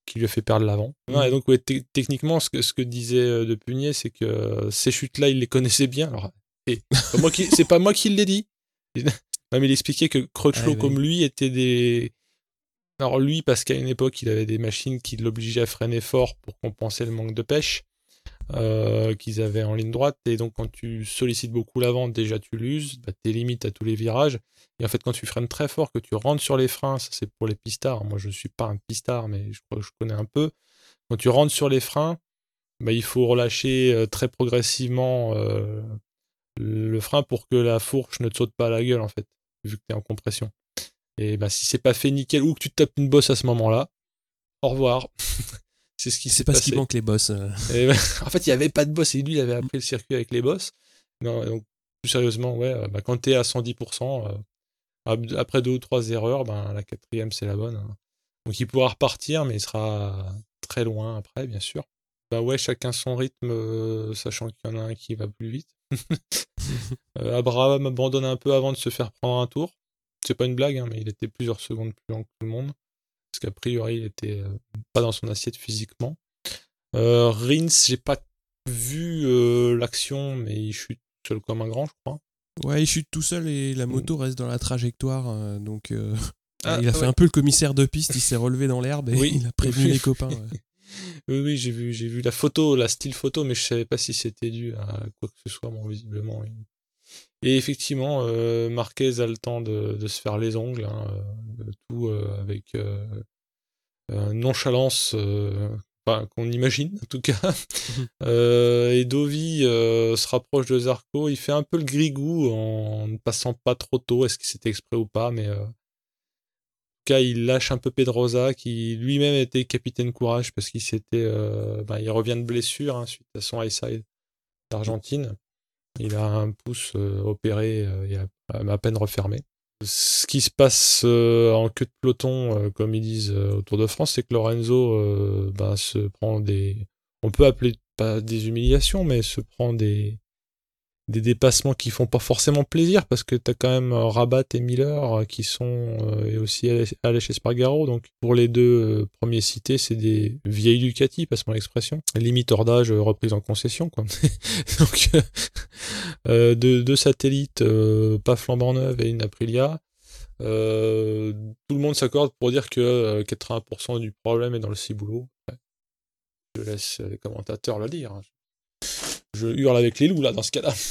qui lui a fait perdre l'avant. Et donc, ouais, techniquement, ce que, ce que disait De Punier, c'est que ces chutes-là, il les connaissait bien. Alors, et c'est pas moi qui- c'est pas moi qui l'ai dit. Non, mais il expliquait que Crutchlow, Ah, oui. comme lui, était des. Alors, lui, parce qu'à une époque, il avait des machines qui l'obligeaient à freiner fort pour compenser le manque de pêche euh, qu'ils avaient en ligne droite. Et donc, quand tu sollicites beaucoup l'avant, déjà tu l'uses, bah, t'es limite à tous les virages. Et en fait, quand tu freines très fort, que tu rentres sur les freins, ça c'est pour les pistards. Moi, je suis pas un pistard, mais je crois que je connais un peu. Quand tu rentres sur les freins, bah, il faut relâcher euh, très progressivement euh, le frein pour que la fourche ne te saute pas à la gueule, en fait, vu que tu es en compression. Et bah, si c'est pas fait nickel ou que tu te tapes une bosse à ce moment-là, au revoir. c'est ce qui s'est C'est pas ce passé. qui manque les boss. euh. Et ben, en fait, il n'y avait pas de boss. Et lui, il avait appris le circuit avec les boss. Non, donc, plus sérieusement, ouais, euh, bah, quand tu es à 110%, euh, après deux ou trois erreurs, ben, la quatrième, c'est la bonne. hein. Donc, il pourra repartir, mais il sera très loin après, bien sûr. Bah ouais, chacun son rythme, euh, sachant qu'il y en a un qui va plus vite. Euh, Abraham abandonne un peu avant de se faire prendre un tour. C'est pas une blague, hein, mais il était plusieurs secondes plus lent que tout le monde. Parce qu'a priori, il était euh, pas dans son assiette physiquement. Euh, Rins, j'ai pas vu euh, l'action, mais il chute seul comme un grand, je crois. Ouais, il chute tout seul et la moto reste dans la trajectoire. euh, donc, euh, Ah, il a fait ouais. un peu le commissaire de piste. Il s'est relevé dans l'herbe et Oui. il a prévenu les copains. ouais. Oui, oui, j'ai vu, j'ai vu la photo, la style photo, mais je savais pas si c'était dû à quoi que ce soit, bon, visiblement. Et effectivement, euh, Marquez a le temps de, de se faire les ongles, hein, euh, tout euh, avec euh, euh, nonchalance, euh, enfin, qu'on imagine en tout cas. Euh, et Dovi euh, se rapproche de Zarco, il fait un peu le grigou en ne passant pas trop tôt, est-ce que c'était exprès ou pas, mais euh, en tout cas, il lâche un peu Pedrosa, qui lui-même était capitaine courage parce qu'il s'était, euh, bah, il revient de blessure hein, suite à son high side d'Argentine. Il a un pouce opéré euh, et à, à peine refermé. Ce qui se passe euh, en queue de peloton, euh, comme ils disent euh, au Tour de France, c'est que Lorenzo bah, se prend des, on peut appeler pas des humiliations, mais se prend des des dépassements qui font pas forcément plaisir parce que t'as quand même euh, Rabat et Miller euh, qui sont euh, et aussi Aleix Espargaro. Donc pour les deux euh, premiers cités c'est des vieilles Ducati passe-moi l'expression. Limite hors d'âge reprise en concession quoi. Donc euh, deux, deux satellites pas flambant neuves et une Aprilia. Euh, tout le monde s'accorde pour dire que euh, 80% du problème est dans le ciboulot. Je laisse les commentateurs le dire hein je hurle avec les loups là dans ce cas-là.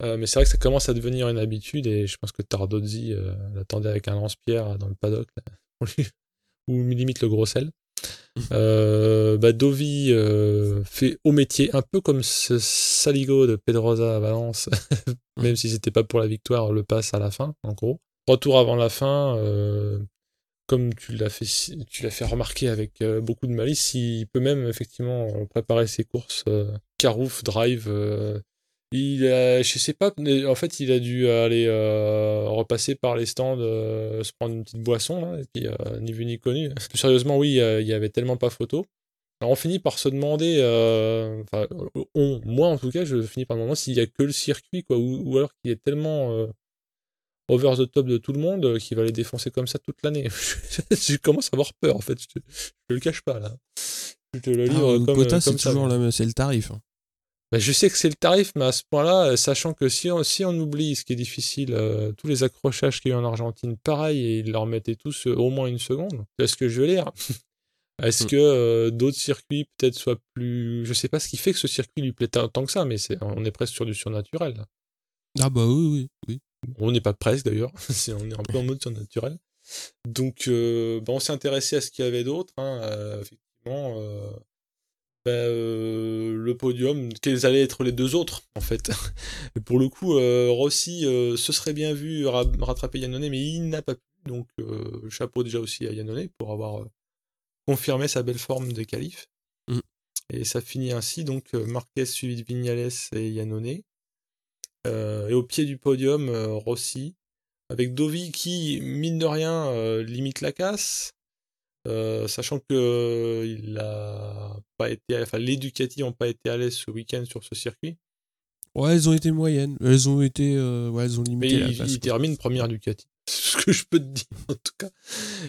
Euh, mais c'est vrai que ça commence à devenir une habitude et je pense que Tardozzi euh, l'attendait avec un lance-pierre dans le paddock là, ou limite le gros sel. Euh, bah, Dovi euh, fait au métier un peu comme ce saligo de Pedrosa à Valence, même si c'était pas pour la victoire, le passe à la fin en gros. Trois tours avant la fin, euh, comme tu l'as fait, tu l'as fait remarquer avec euh, beaucoup de malice, il peut même effectivement préparer ses courses euh, carouf, drive. euh, il a, je sais pas, mais en fait, il a dû aller euh, repasser par les stands, euh, se prendre une petite boisson, là, et puis euh, ni vu ni connu. Plus sérieusement, oui, il y avait tellement pas photo. Alors, on finit par se demander, euh, enfin, on, moi en tout cas, je finis par me demander s'il y a que le circuit, quoi, ou, ou alors qu'il est tellement euh, over the top de tout le monde euh, qu'il va les défoncer comme ça toute l'année. je commence à avoir peur, en fait. Je te, je te le cache pas, là. Je te le Ah, livre comme, comme c'est toujours le, c'est le tarif. hein. Bah, je sais que c'est le tarif, mais à ce point-là, euh, sachant que si on, si on oublie ce qui est difficile, euh, tous les accrochages qu'il y a eu en Argentine, pareil, et ils leur mettaient tous euh, au moins une seconde, c'est ce que je veux dire? Est-ce Mm. que euh, d'autres circuits peut-être soient plus... Je sais pas ce qui fait que ce circuit lui plaît tant que ça, mais c'est, on est presque sur du surnaturel. là. Ah bah oui, oui, oui. On n'est pas presque d'ailleurs, on est un peu en mode surnaturel. Donc, euh, bah, on s'est intéressé à ce qu'il y avait d'autre. hein, euh, effectivement, euh, bah, euh, le podium, quels allaient être les deux autres, en fait. Et pour le coup, euh, Rossi euh, se serait bien vu ra- rattraper Yannone, mais il n'a pas pu. Donc, chapeau déjà aussi à Yannone pour avoir confirmé sa belle forme de qualif. Mm. Et ça finit ainsi, donc Marquez suivi de Vignales et Yannone. Et au pied du podium, Rossi, avec Dovi qui, mine de rien, limite la casse. Sachant que il a pas été, enfin les Ducati n'ont pas été à l'aise ce week-end sur ce circuit. Ouais, elles ont été moyennes. Elles ont été, ouais, elles ont limité. Mais il, termine première Ducati. C'est ce que je peux te dire en tout cas.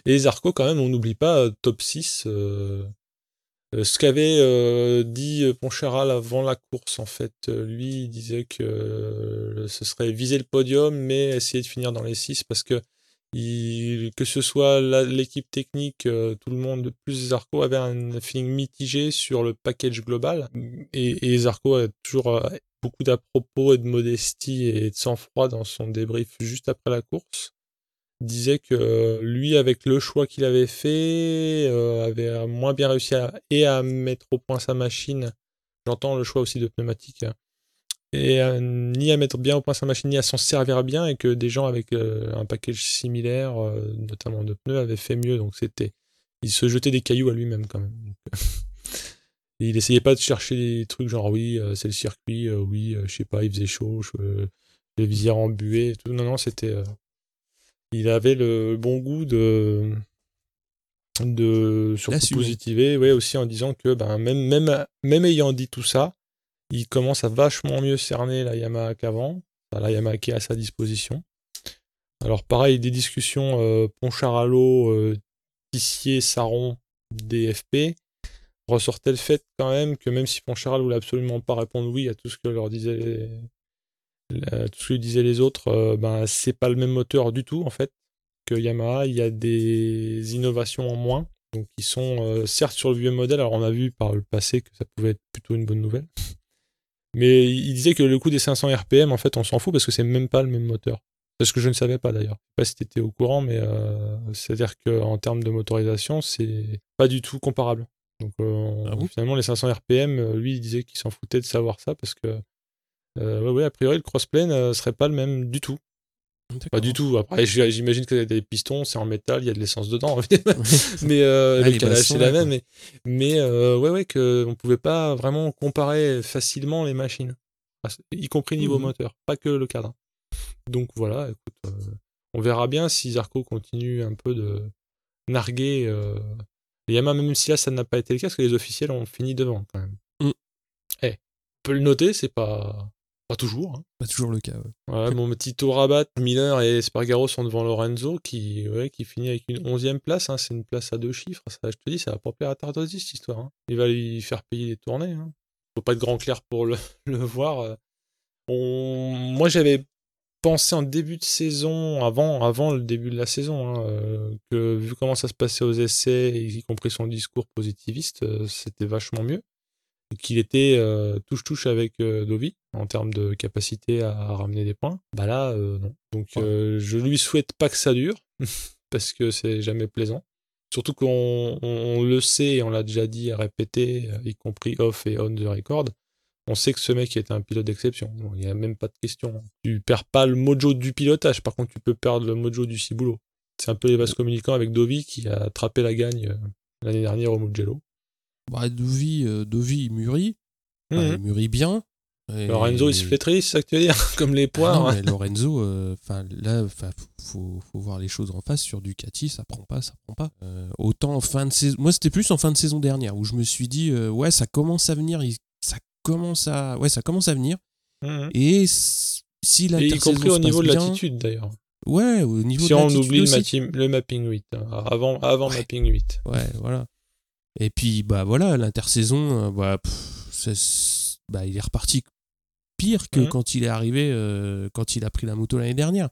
Et Zarco quand même, on n'oublie pas top 6. Euh, ce qu'avait euh, dit euh, Poncharal avant la course, en fait, lui, il disait que ce serait viser le podium, mais essayer de finir dans les 6 parce que que ce soit l'équipe technique, tout le monde, plus Zarco avait un feeling mitigé sur le package global. Et, et Zarco a toujours beaucoup d'à-propos et de modestie et de sang-froid dans son débrief juste après la course disait que lui, avec le choix qu'il avait fait, euh, avait moins bien réussi à, et à mettre au point sa machine. J'entends le choix aussi de pneumatique. Hein, et ni à mettre bien au point sa machine, ni à s'en servir bien, et que des gens avec euh, un package similaire, euh, notamment de pneus, avaient fait mieux. Donc c'était. Il se jetait des cailloux à lui-même quand même. il essayait pas de chercher des trucs genre oui, c'est le circuit, oui, je sais pas, il faisait chaud, les visières embuées, tout. Non, non, c'était il avait le bon goût de de surtout positiver, ouais, aussi en disant que ben, même, même, même ayant dit tout ça, il commence à vachement mieux cerner la Yamaha qu'avant, la Yamaha qui est à sa disposition. Alors pareil, des discussions euh, Poncharalo, euh, Tissier, Saron, DFP, ressortait le fait quand même que même si Poncharal voulait absolument pas répondre oui à tout ce que leur disait tout ce que disaient les autres, euh, ben, c'est pas le même moteur du tout en fait que Yamaha. Il y a des innovations en moins, donc ils sont euh, certes sur le vieux modèle. Alors on a vu par le passé que ça pouvait être plutôt une bonne nouvelle, mais il disait que le coût des 500 RPM en fait on s'en fout parce que c'est même pas le même moteur. C'est ce que je ne savais pas d'ailleurs. Je sais pas si tu étais au courant, mais euh, c'est-à-dire qu'en termes de motorisation, c'est pas du tout comparable. Donc ah finalement, les 500 RPM, lui, il disait qu'il s'en foutait de savoir ça parce que euh, ouais, a priori, le crossplane euh, serait pas le même du tout. Pas du tout. Après, j'imagine que des pistons, c'est en métal, il y a de l'essence dedans. mais euh, le calage, c'est la même. Mais, mais ouais, ouais, que on pouvait pas vraiment comparer facilement les machines, y compris niveau mmh moteur, pas que le cadre. Donc voilà, écoute, on verra bien si Zarco continue un peu de narguer les Yamaha, même si là ça n'a pas été le cas, parce que les officiels ont fini devant quand même. Mmh. Eh, on peut le noter, c'est pas pas toujours. Hein. Pas toujours le cas. Ouais. mon petit Rabat, Miller et Spargaro sont devant Lorenzo qui, ouais, qui finit avec une onzième place. Hein. C'est une place à deux chiffres. Ça, je te dis, ça va pas plaire à Tardosi cette histoire. Hein. Il va lui faire payer les tournées. Hein. Faut pas être grand clair pour le, le voir. Euh. On... Moi, j'avais pensé en début de saison, avant, avant le début de la saison, hein, euh, que vu comment ça se passait aux essais, y compris son discours positiviste, euh, c'était vachement mieux qu'il était euh, touche-touche avec euh, Dovi en termes de capacité à, ramener des points. Bah là, euh, non. Donc je lui souhaite pas que ça dure, parce que c'est jamais plaisant. Surtout qu'on on, le sait et on l'a déjà dit à répéter, y compris off et on the record. On sait que ce mec est un pilote d'exception. Il n'y a même pas de question. Tu perds pas le mojo du pilotage, par contre tu peux perdre le mojo du ciboulot. C'est un peu les vases communicants avec Dovi qui a attrapé la gagne l'année dernière au Mugello. Bah, Dovi, euh, Dovi, il mûrit. il mhm. mûrit bien. Lorenzo, il se flétrit, c'est ça que tu veux dire Comme les poires. Ah Lorenzo, euh, enfin là, faut, faut voir les choses en face. Sur Ducati, ça prend pas, ça prend pas. Euh, autant en fin de saison. Moi, c'était plus en fin de saison dernière où je me suis dit, ouais, ça commence à venir. Ça commence à, ouais, ça commence à venir. Mhm. Et si la Y compris au niveau de l'attitude d'ailleurs. Ouais, au niveau si de on oublie le, mapping 8, hein, avant, avant mapping 8. Ouais, voilà. Et puis, bah voilà, l'intersaison, euh, bah, bah, il est reparti pire que mhm. quand il est arrivé, euh, quand il a pris la moto l'année dernière.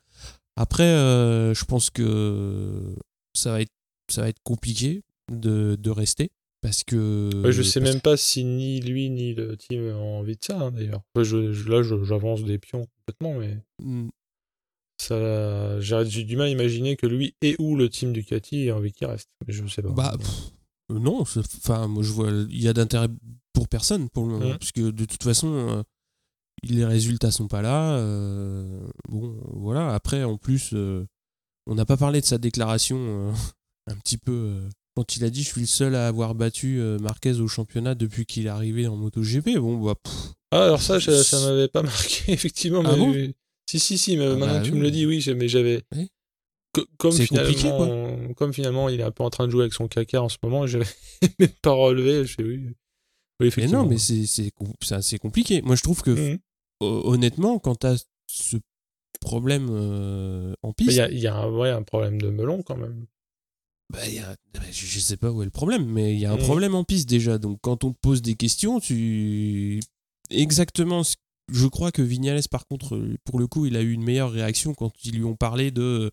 Après, euh, je pense que ça va être, ça va être compliqué de, de rester. Parce que. je sais même pas si ni lui ni le team ont envie de ça, hein, d'ailleurs. là, j'avance des pions complètement, mais. Hmm. Ça, j'ai du mal à imaginer que lui et ou le team Ducati aient envie qu'il reste. Mais je sais pas. Bah, non, enfin, moi je vois, il y a d'intérêt pour personne pour le moment, puisque de toute façon, euh, les résultats sont pas là. Euh, bon, voilà. Après, en plus, on n'a pas parlé de sa déclaration un petit peu quand il a dit je suis le seul à avoir battu Marquez au championnat depuis qu'il est arrivé en MotoGP. Bon, bah. ah, alors ça, ça, m'avait pas marqué, effectivement. Ah si, si, si, mais ah maintenant bah tu me le dis, oui, mais j'avais. Comme finalement, compliqué, comme finalement, il est un peu en train de jouer avec son caca en ce moment, je même pas relevé. Je fais oui. Oui, Mais non, mais c'est assez compliqué. Moi, je trouve que, ho- honnêtement, quand tu as ce problème euh, en piste, Il y a, il y a un, ouais, un problème de melon quand même. bah, y a- je, sais pas où est le problème, mais il y a un Mhm. problème en piste déjà. Donc, quand on te pose des questions, tu. Exactement. ce- Je crois que Vignales, par contre, euh, pour le coup, il a eu une meilleure réaction quand ils lui ont parlé de.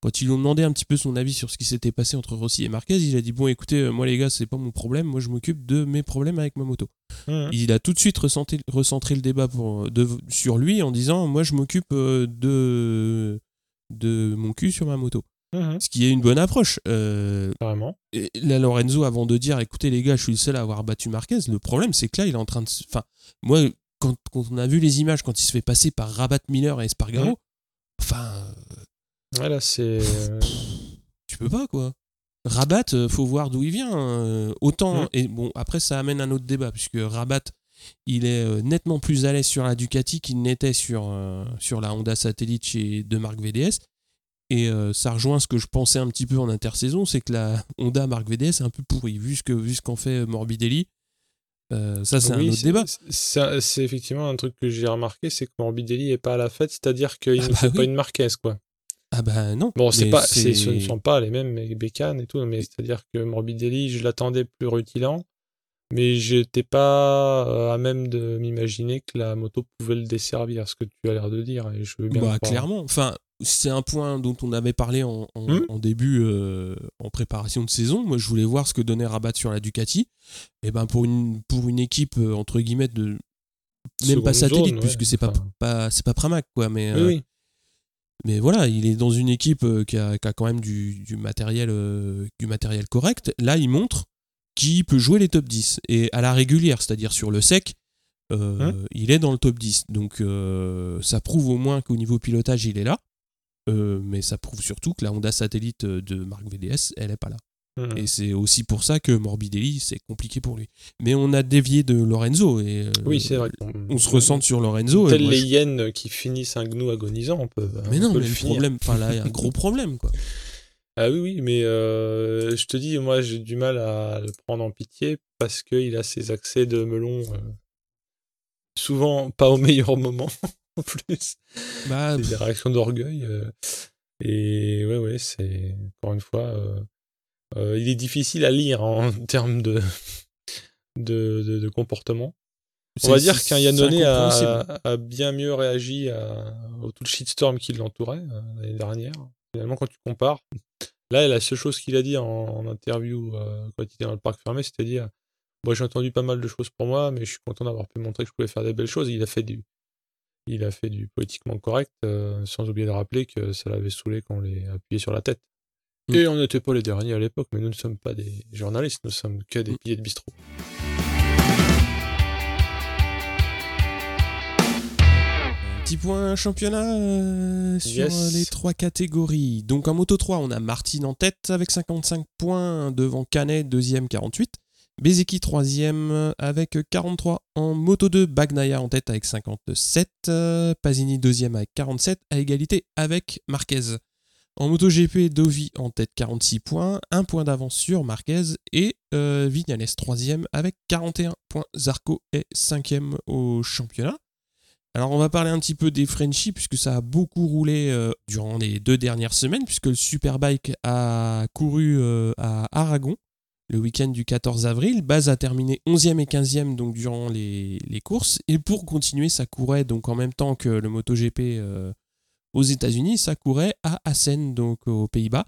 Quand ils lui ont demandé un petit peu son avis sur ce qui s'était passé entre Rossi et Marquez, il a dit Bon, écoutez, euh, moi, les gars, c'est pas mon problème. Moi, je m'occupe de mes problèmes avec ma moto. Il a tout de suite recentré, recentré le débat pour, de, sur lui en disant moi je m'occupe euh, de de mon cul sur ma moto ce qui est une bonne approche Euh, et là Lorenzo avant de dire écoutez les gars je suis le seul à avoir battu Marquez le problème c'est que là il est en train de enfin moi quand, quand on a vu les images quand il se fait passer par Rabat Miller et Espargaro Mhm. enfin Ouais, là, c'est. euh, tu peux pas quoi Rabat euh, faut voir d'où il vient euh, autant et bon après ça amène un autre débat puisque Rabat il est euh, nettement plus à l'aise sur la Ducati qu'il n'était sur, euh, sur la Honda Satellite chez de marque VDS et euh, ça rejoint ce que je pensais un petit peu en intersaison c'est que la Honda marque VDS est un peu pourrie vu ce que vu ce qu'en fait Morbidelli Euh, ça c'est oui, un autre débat C'est effectivement un truc que j'ai remarqué, c'est que Morbidelli est pas à la fête, c'est-à-dire qu'il Ah ne bah fait oui. pas une Marquez, quoi. ah bah non Bon, c'est pas, ce ne sont pas les mêmes bécanes et tout, mais c'est-à-dire que Morbidelli, je l'attendais plus rutilant, mais j'étais pas euh, à même de m'imaginer que la moto pouvait le desservir, ce que tu as l'air de dire, et je veux bien Bah, clairement. Enfin, c'est un point dont on avait parlé en, en- Hmm. en début, euh, en préparation de saison. Moi, je voulais voir ce que donnait Rabat sur la Ducati. Et ben pour une pour une équipe euh, entre guillemets de même pas satellite, zone, ouais, puisque c'est pas enfin. pas c'est pas Pramac quoi, mais Oui, euh, oui. mais voilà, il est dans une équipe qui, a, qui a quand même du, du matériel euh, du matériel correct. Là, il montre qu'il peut jouer les top 10 et à la régulière, c'est-à-dire sur le sec. euh, Hein il est dans le top 10. Donc euh, ça prouve au moins qu'au niveau pilotage, il est là. Euh, mais ça prouve surtout que la Honda Satellite de marque VDS, elle est pas là. Mhm. Et c'est aussi pour ça que Morbidelli, c'est compliqué pour lui. Mais on a dévié de Lorenzo et euh, Oui, c'est vrai. on se ressent sur Lorenzo. moi, les je- hyènes qui finissent un gnou agonisant, on peut. Mais on non, peut mais le finir. problème, enfin là, il y a un gros problème quoi. Ah oui, oui, mais euh, je te dis, moi, j'ai du mal à le prendre en pitié parce qu'il a ses accès de melon euh, souvent pas au meilleur moment en plus. Bah, des réactions d'orgueil. euh, et ouais, ouais, c'est encore une fois, euh, euh, il est difficile à lire en termes de, de, de, de comportement. On va dire qu'un Yannone a, a bien mieux réagi à, au tout le shitstorm qui l'entourait euh, l'année dernière. Finalement, quand tu compares, là, la seule chose qu'il a dit en, en interview euh, quand il était dans le parc fermé, c'était dire Moi, j'ai entendu pas mal de choses pour moi, mais je suis content d'avoir pu montrer que je pouvais faire des belles choses. Il a fait du, il a fait du politiquement correct, euh, sans oublier de rappeler que ça l'avait saoulé quand on les appuyé sur la tête. Mm. Et on n'était pas les derniers à l'époque, mais nous ne sommes pas des journalistes, nous sommes que des Mm. piliers de bistrot. Petit point championnat euh, sur Yes. les trois catégories. Donc en Moto 3, on a Martin en tête avec 55 points devant Canet, deuxième 48. Bezeki troisième avec 43. En Moto 2, Bagnaia en tête avec 57. euh, Pasini deuxième avec 47 à égalité avec Marquez. En MotoGP, Dovi en tête 46 points, un point d'avance sur Marquez et euh, Vignales troisième avec 41 points. Zarco est cinquième au championnat. Alors on va parler un petit peu des Frenchies puisque ça a beaucoup roulé euh, durant les deux dernières semaines puisque le Superbike a couru à Aragon le week-end du 14 avril. Baz a terminé 11e et 15e donc durant les, courses et pour continuer ça courait donc en même temps que le MotoGP euh, aux États-Unis, ça courait à Assen donc aux Pays-Bas.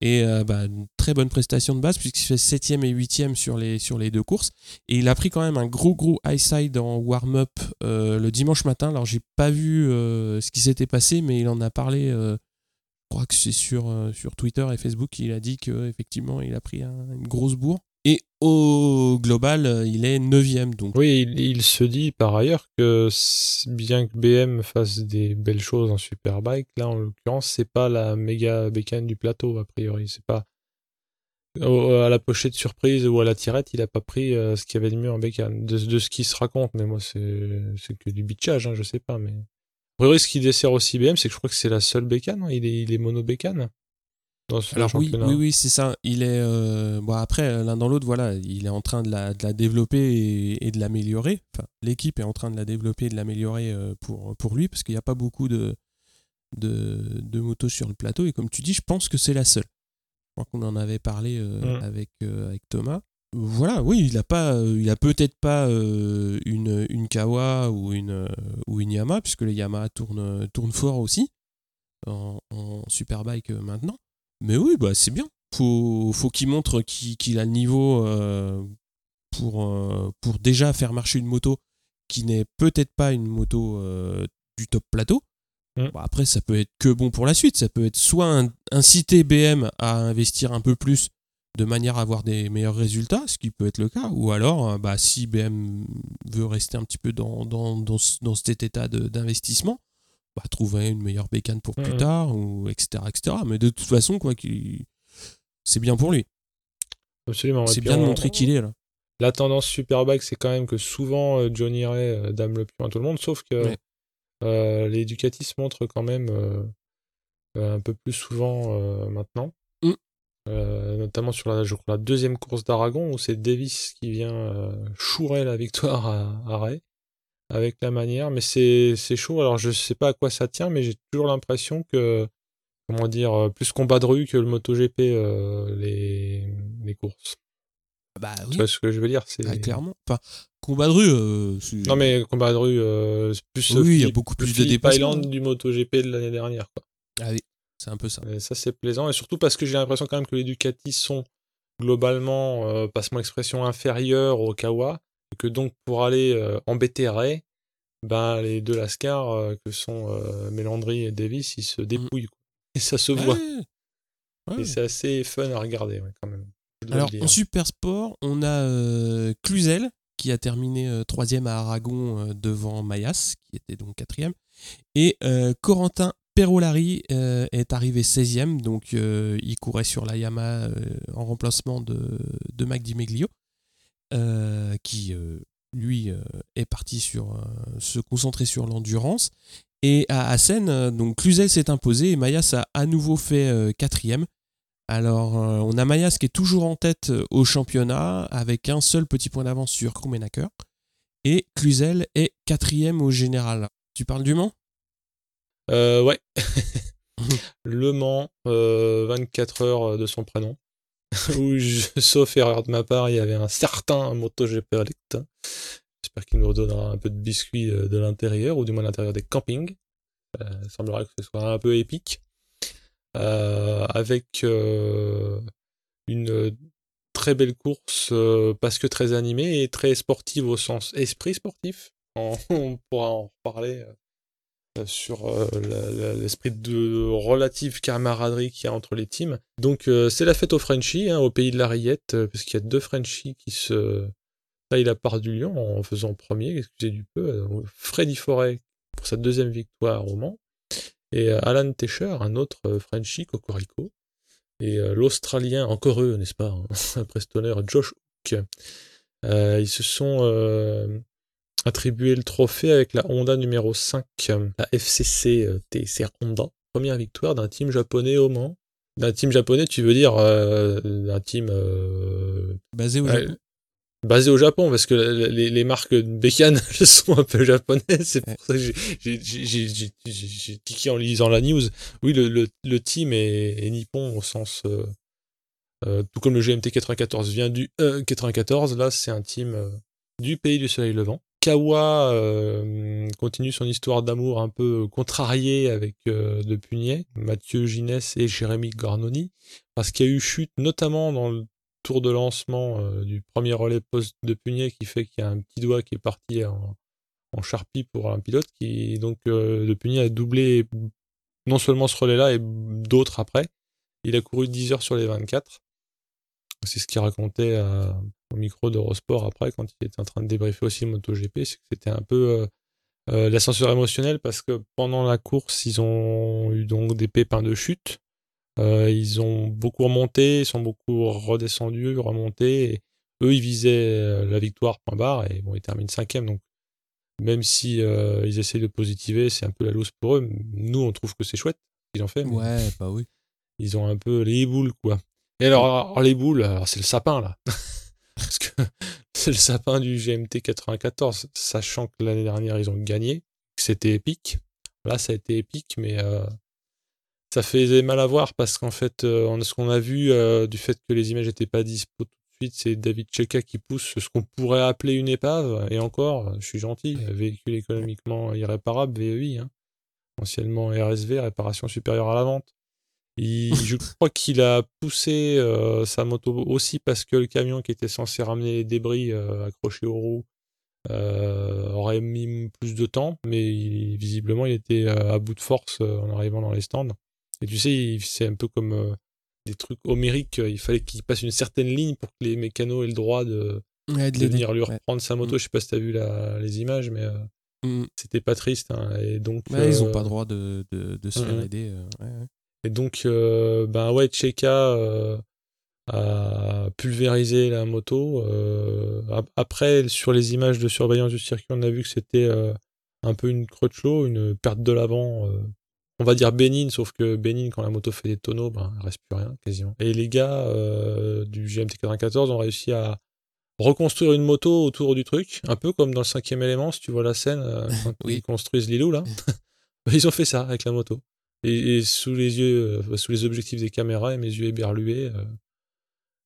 Et euh, bah, une très bonne prestation de base puisqu'il fait 7e et 8e sur les, deux courses. Et il a pris quand même un gros gros high side en warm-up euh, le dimanche matin. Alors j'ai pas vu ce qui s'était passé, mais il en a parlé. Euh, je crois que c'est sur, euh, sur Twitter et Facebook. Il a dit qu'effectivement il a pris un- une grosse bourre. Et au global, euh, il est 9e. Donc Oui, il, se dit par ailleurs que bien que BM fasse des belles choses en Superbike, là en l'occurrence, c'est pas la méga bécane du plateau, a priori. C'est pas. au- à la pochette surprise ou à la tirette, il a pas pris euh, ce qu'il y avait de mieux en bécane. De, ce qui se raconte, mais moi, c'est c'est que du bitchage, hein, je sais pas. Mais. Priori, ce qui dessert aussi BM, c'est que je crois que c'est la seule bécane, hein, il est, il est mono bécane. dans ce Alors oui, championnat. oui, oui, c'est ça. Il est euh, bon après l'un dans l'autre, voilà, il est en train de la, de la développer et, et de l'améliorer. Enfin, l'équipe est en train de la développer et de l'améliorer euh, pour, pour lui parce qu'il n'y a pas beaucoup de, de, de motos sur le plateau et comme tu dis, je pense que c'est la seule. Je crois qu'on en avait parlé euh, Mm. avec, euh, avec Thomas. Voilà, oui, il a pas, euh, il a peut-être pas euh, une, une Kawa ou une, euh, ou une Yamaha puisque les Yamaha tournent, tournent fort aussi en, en superbike maintenant. Mais oui, bah c'est bien. Faut, faut qu'il montre qu'il a le niveau euh, pour, euh, pour déjà faire marcher une moto qui n'est peut-être pas une moto du top plateau. Mm. Bon, après, ça peut être que bon pour la suite. Ça peut être soit un- inciter BM à investir un peu plus de manière à avoir des meilleurs résultats, ce qui peut être le cas, ou alors, euh, bah, si BM veut rester un petit peu dans, dans, dans, ce- dans cet état d'investissement, bah, trouver une meilleure bécane pour plus Mhm. tard, ou etc., etc. Mais de toute façon, quoi, c'est bien pour lui. Absolument. C'est bien de on- montrer qu'il est là. La tendance Superbike, c'est quand même que souvent euh, Johnny Ray euh, dame le pion à tout le monde, sauf que Ouais. euh, les Ducati se montrent quand même euh, un peu plus souvent euh, maintenant. Euh, notamment sur la, je crois, la deuxième course d'Aragon où c'est Davis qui vient euh, chourer la victoire à, à Ray avec la manière. Mais c'est c'est chaud. Alors je sais pas à quoi ça tient, mais j'ai toujours l'impression que comment dire euh, plus combat de rue que le MotoGP euh, les les courses. Bah Tu vois ce que je veux dire? C'est Ah, clairement. Enfin, combat de rue. euh, Non mais combat de rue, euh, c'est plus Oui, il y a beaucoup plus de. Island du MotoGP de l'année dernière. Quoi. Ah oui, c'est un peu ça. Et ça c'est plaisant et surtout parce que j'ai l'impression quand même que les Ducati sont globalement, euh, passe-moi l'expression, inférieurs au Kawa et que donc pour aller euh, embêter Ray, ben les deux Lascar euh, que sont euh, Melandri et Davis, ils se dépouillent quoi. et ça se voit. Ouais. Ouais. Et c'est assez fun à regarder ouais, quand même. Alors en super sport, on a euh, Cluzel qui a terminé euh, troisième à Aragon devant Mayas, qui était donc quatrième, et Corentin Perolari euh, est arrivé 16e, donc euh, il courait sur la Yamaha euh, en remplacement de, de Mac Di Meglio, qui lui est parti sur se concentrer sur l'endurance. Et à Assen, donc Cluzel s'est imposé et Mayas a à nouveau fait quatrième. Alors, on a Mayas qui est toujours en tête au championnat avec un seul petit point d'avance sur Krummenacker. Et Cluzel est quatrième au général. Tu parles du Mans? Euh, ouais. le Mans, euh, 24 heures de son prénom. Où, je- sauf erreur de ma part, il y avait un certain MotoGP Elect. J'espère qu'il nous redonnera un peu de biscuits euh, de l'intérieur, ou du moins de l'intérieur des campings. Euh, il semblerait que ce soit un peu épique. Euh, avec euh, une très belle course, euh, parce que très animée et très sportive au sens esprit sportif. On, on pourra en reparler euh, sur euh, la- la- l'esprit de relative camaraderie qu'il y a entre les teams. Donc euh, c'est la fête aux Frenchies, hein, au pays de la rillette, euh, parce qu'il y a deux Frenchies qui se taillent la part du lion en faisant premier, excusez du peu, euh, Freddy Forêt pour sa deuxième victoire au Mans, et euh, Alan Tescher, un autre euh, Frenchie, Cocorico, et euh, l'Australien, encore eux, n'est-ce pas, hein, après ce tonnerre, Josh Hook. Euh, ils se sont euh, attribué le trophée avec la Honda numéro 5, euh, la FCC euh, TC Honda. Première victoire d'un team japonais au Mans. D'un team japonais, tu veux dire euh, d'un team euh, Basé au ouais, Japon. basé au Japon, parce que les, les marques bécanes sont un peu japonaises. C'est pour ça que j'ai- tiqué en lisant la news. Oui, le, le, le team est, est nippon au sens... euh, euh, tout comme le GMT 94 vient du euh, 94, là c'est un team euh, du pays du soleil levant. Kawa euh, continue son histoire d'amour un peu contrariée avec euh, De Mathieu Ginès et Jérémy Garnoni, parce qu'il y a eu chute notamment dans le tour de lancement euh, du premier relais post de qui fait qu'il y a un petit doigt qui est parti en, charpie pour un pilote qui donc euh, De Pugnet a doublé non seulement ce relais-là et d'autres après. Il a couru 10 heures sur les 24. C'est ce qu'il racontait au micro d'Eurosport après, quand il était en train de débriefer aussi MotoGP, c'est que c'était un peu euh, euh, l'ascenseur émotionnel parce que pendant la course, ils ont eu donc des pépins de chute. Euh, ils ont beaucoup remonté, ils sont beaucoup redescendus, remontés. Et eux, ils visaient euh, la victoire, point barre, et bon, ils terminent cinquième. Donc, même si euh, ils essayent de positiver, c'est un peu la loose pour eux. Nous, on trouve que c'est chouette ce qu'ils ont fait. Ouais, bah oui. ils ont un peu les boules, quoi. Et alors, alors, les boules, alors c'est le sapin, là. Parce que c'est le sapin du GMT 94, sachant que l'année dernière, ils ont gagné, que c'était épique. Là, ça a été épique, mais euh, ça faisait mal à voir parce qu'en fait, euh, ce qu'on a vu euh, du fait que les images n'étaient pas dispo tout de suite, c'est David Cheka qui pousse ce qu'on pourrait appeler une épave. Et encore, je suis gentil, véhicule économiquement irréparable, VEI, hein. anciennement RSV, réparation supérieure à la vente. Je crois qu'il a poussé euh, sa moto aussi parce que le camion qui était censé ramener les débris euh, accrochés aux roues euh, aurait mis plus de temps, mais visiblement il était à bout de force en arrivant dans les stands. Et tu sais, c'est un peu comme des trucs homériques. Il fallait qu'il passe une certaine ligne pour que les mécanos aient le droit de, venir lui reprendre sa moto. Mm. Je sais pas si tu as vu les images, mais mm. c'était pas triste. Hein. Et donc, ils ont pas le droit de, se faire mm, aider. Et donc, ben ouais, Cheka a pulvérisé la moto. après, sur les images de surveillance du circuit, on a vu que c'était un peu une crutchlow, une perte de l'avant on va dire bénigne, sauf que bénigne, quand la moto fait des tonneaux, ben, il reste plus rien, quasiment. Et les gars euh, du GMT 94 ont réussi à reconstruire une moto autour du truc, un peu comme dans le cinquième élément, si tu vois la scène, euh, quand ils construisent Lilou, là. ils ont fait ça avec la moto. Et, sous les yeux, euh, sous les objectifs des caméras, et mes yeux éberlués.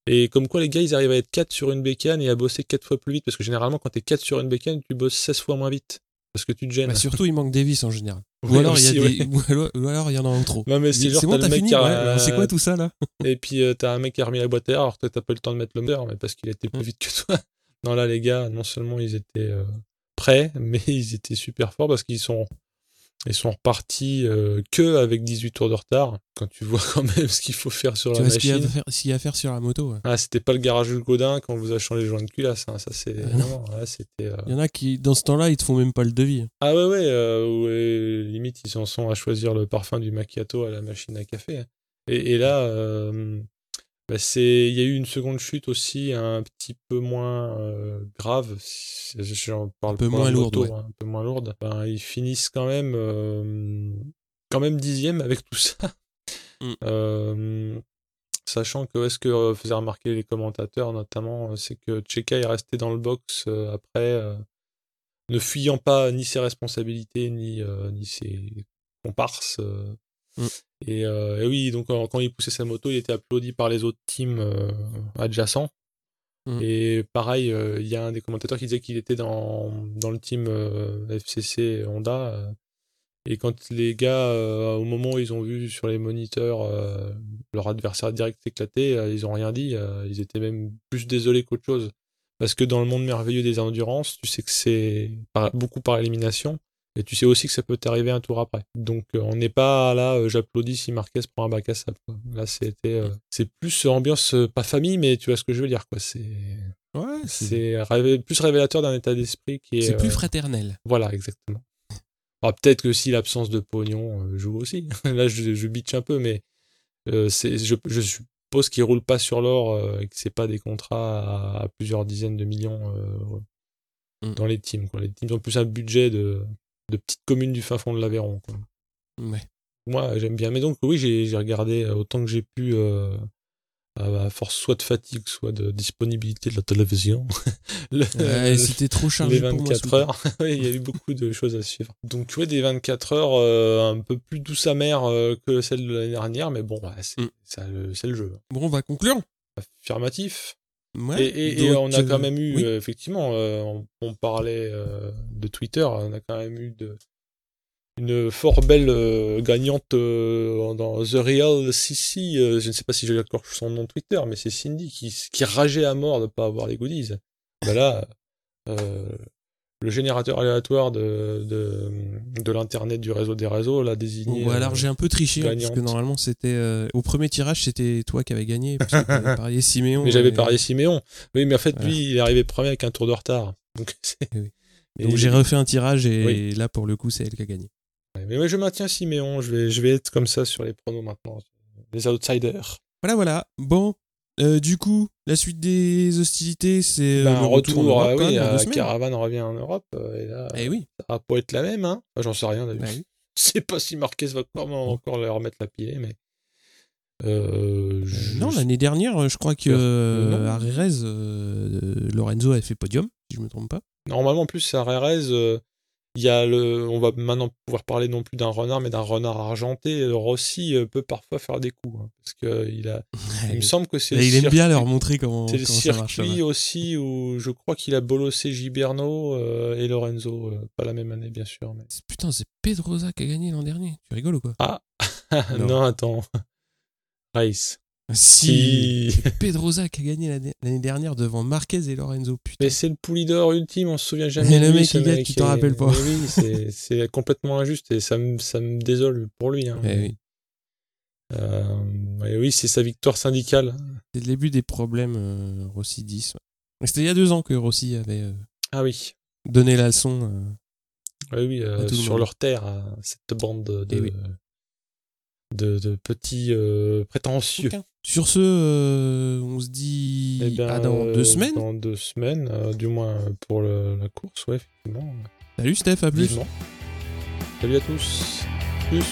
Et comme quoi, les gars, ils arrivent à être 4 sur une bécane et à bosser 4 fois plus vite, parce que généralement, quand t'es 4 sur une bécane, tu bosses 16 fois moins vite. Parce que tu te gênes. Bah, surtout, il manque des vis en général. Ou, alors, il y a des... ou, alors, il y en a en trop. Non, mais c'est bon, t'as fini C'est quoi tout ça là? Et puis euh, t'as un mec qui a remis la boîte à air, alors que t'as pas eu le temps de mettre le moteur, mais parce qu'il était plus vite que toi. Non, là, les gars, non seulement ils étaient euh, prêts, mais ils étaient super forts parce qu'ils sont ils sont repartis euh, que avec 18 tours de retard. Quand tu vois quand même ce qu'il faut faire sur la machine. Ce qu'il y, a à faire sur la moto. Ah, c'était pas le garage du Godin quand on vous a changé les joints de culasse. Hein. Ça, c'est. Ah c'était. Euh, Il y en a qui, dans ce temps-là, ils te font même pas le devis. Ah ouais, ouais. Euh, limite, ils en sont à choisir le parfum du macchiato à la machine à café. Hein. Et, et, là, bah, c'est il y a eu une seconde chute aussi un petit peu moins euh, grave j'en parle un peu moins lourde hein, un peu moins lourde ben, ils finissent quand même euh, quand même dixième avec tout ça mm. euh, sachant que ce que faisaient remarquer les commentateurs notamment c'est que Cheka est resté dans le box après ne fuyant pas ni ses responsabilités ni ni ses comparses Mm. Euh, et, oui, donc quand, il poussait sa moto, il était applaudi par les autres teams euh, adjacents. Mm. Et pareil, euh, il y a un des commentateurs qui disait qu'il était dans, dans le team FCC Honda. et quand les gars, au moment où ils ont vu sur les moniteurs leur adversaire direct éclater, ils ont rien dit. ils étaient même plus désolés qu'autre chose. Parce que dans le monde merveilleux des endurances, tu sais que c'est beaucoup par élimination. Et tu sais aussi que ça peut t'arriver un tour après. Donc euh, on n'est pas là, euh, j'applaudis si Marquez prend un bac à sable. Là c'était, euh, c'est plus ambiance pas famille, mais tu vois ce que je veux dire quoi. C'est ouais, c'est plus révélateur d'un état d'esprit qui est. C'est plus fraternel. Voilà exactement. Ah, peut-être que si l'absence de pognon joue aussi. là je, je bitch un peu, mais c'est, je, je suppose qu'ils roulent pas sur l'or et que c'est pas des contrats à, plusieurs dizaines de millions mm. dans les teams. Quoi. Les teams ont plus un budget de de petites communes du fin fond de l'Aveyron. Moi, j'aime bien. Mais donc, oui, j'ai regardé euh, autant que j'ai pu, euh, à force soit de fatigue, soit de disponibilité de la télévision. C'était trop chargé. Les 24 heures. il y a eu beaucoup de choses à suivre. Donc, tu vois, des 24 heures euh, un peu plus douce amère que celle de l'année dernière, mais bon, mm. c'est le jeu. Bon, on va conclure. Affirmatif et, on a quand même eu, euh, effectivement, euh, on, parlait euh, de Twitter, on a quand même eu de, une fort belle gagnante dans The Real Sissy. je ne sais pas si j'ai encore son nom Twitter, mais c'est Cindy qui, qui rageait à mort de ne pas avoir les goodies. Voilà. Ben le générateur aléatoire de, de, l'internet du réseau des réseaux l'a désigné. Bon, alors j'ai un peu triché hein, parce que normalement c'était euh, au premier tirage c'était toi qui avais gagné parce que avais parié Siméon. Mais j'avais parié Siméon. Oui, mais en fait lui il est arrivé premier avec un tour de retard. Donc, j'ai refait un tirage et là pour le coup c'est elle qui a gagné. Mais moi je maintiens Siméon. Je vais je vais être comme ça sur les pronos maintenant. Les outsiders. Voilà voilà. Bon euh, du coup, la suite des hostilités, c'est euh, ben, un retour. en oui, Caravane revient en Europe. Euh, et là, eh oui. ça va pas être la même. Hein. J'en sais rien d'ailleurs. Je sais pas si Marquez va encore, encore leur remettre la pilée, mais Euh, non, l'année dernière, je crois que Euh, euh, euh, Lorenzo avait fait podium, si je me trompe pas. Normalement, en plus, à Rérez, euh, il y a le, on va maintenant pouvoir parler non plus d'un renard, mais d'un renard argenté. Euh, Rossi euh, peut parfois faire des coups, hein, parce que il a, il me semble que c'est il aime bien leur montrer comment, C'est le comment ça marche. circuit aussi où je crois qu'il a bolossé Giberno euh, et Lorenzo, euh, pas la même année bien sûr. Mais... Putain, c'est Pedrosa qui a gagné l'an dernier. Tu rigoles ou quoi? Non. Non. attends. Race. Si. Pedrosa qui a gagné l'année dernière devant Marquez et Lorenzo. Putain. Mais c'est le poulidor ultime, on se souvient jamais. Mais de le lui, mec, il gagne, mec, tu t'en rappelles pas. mais oui, c'est- complètement injuste et ça me, ça me désole pour lui. Hein. Eh oui. Euh, et oui, c'est sa victoire syndicale. C'est le début des problèmes euh, Rossi 10. ouais. Mais C'était il y a deux ans que Rossi avait euh, Ah oui. donné la leçon. euh. Oui, oui, le sur leur terre, à cette bande de, Eh oui. De, de petits euh, prétentieux. Sur ce, euh, on se dit Eh bien, à dans euh, deux semaines. Dans deux semaines, euh, du moins pour le- la course, ouais, effectivement. Salut Steph, à plus. Salut à tous. Plus.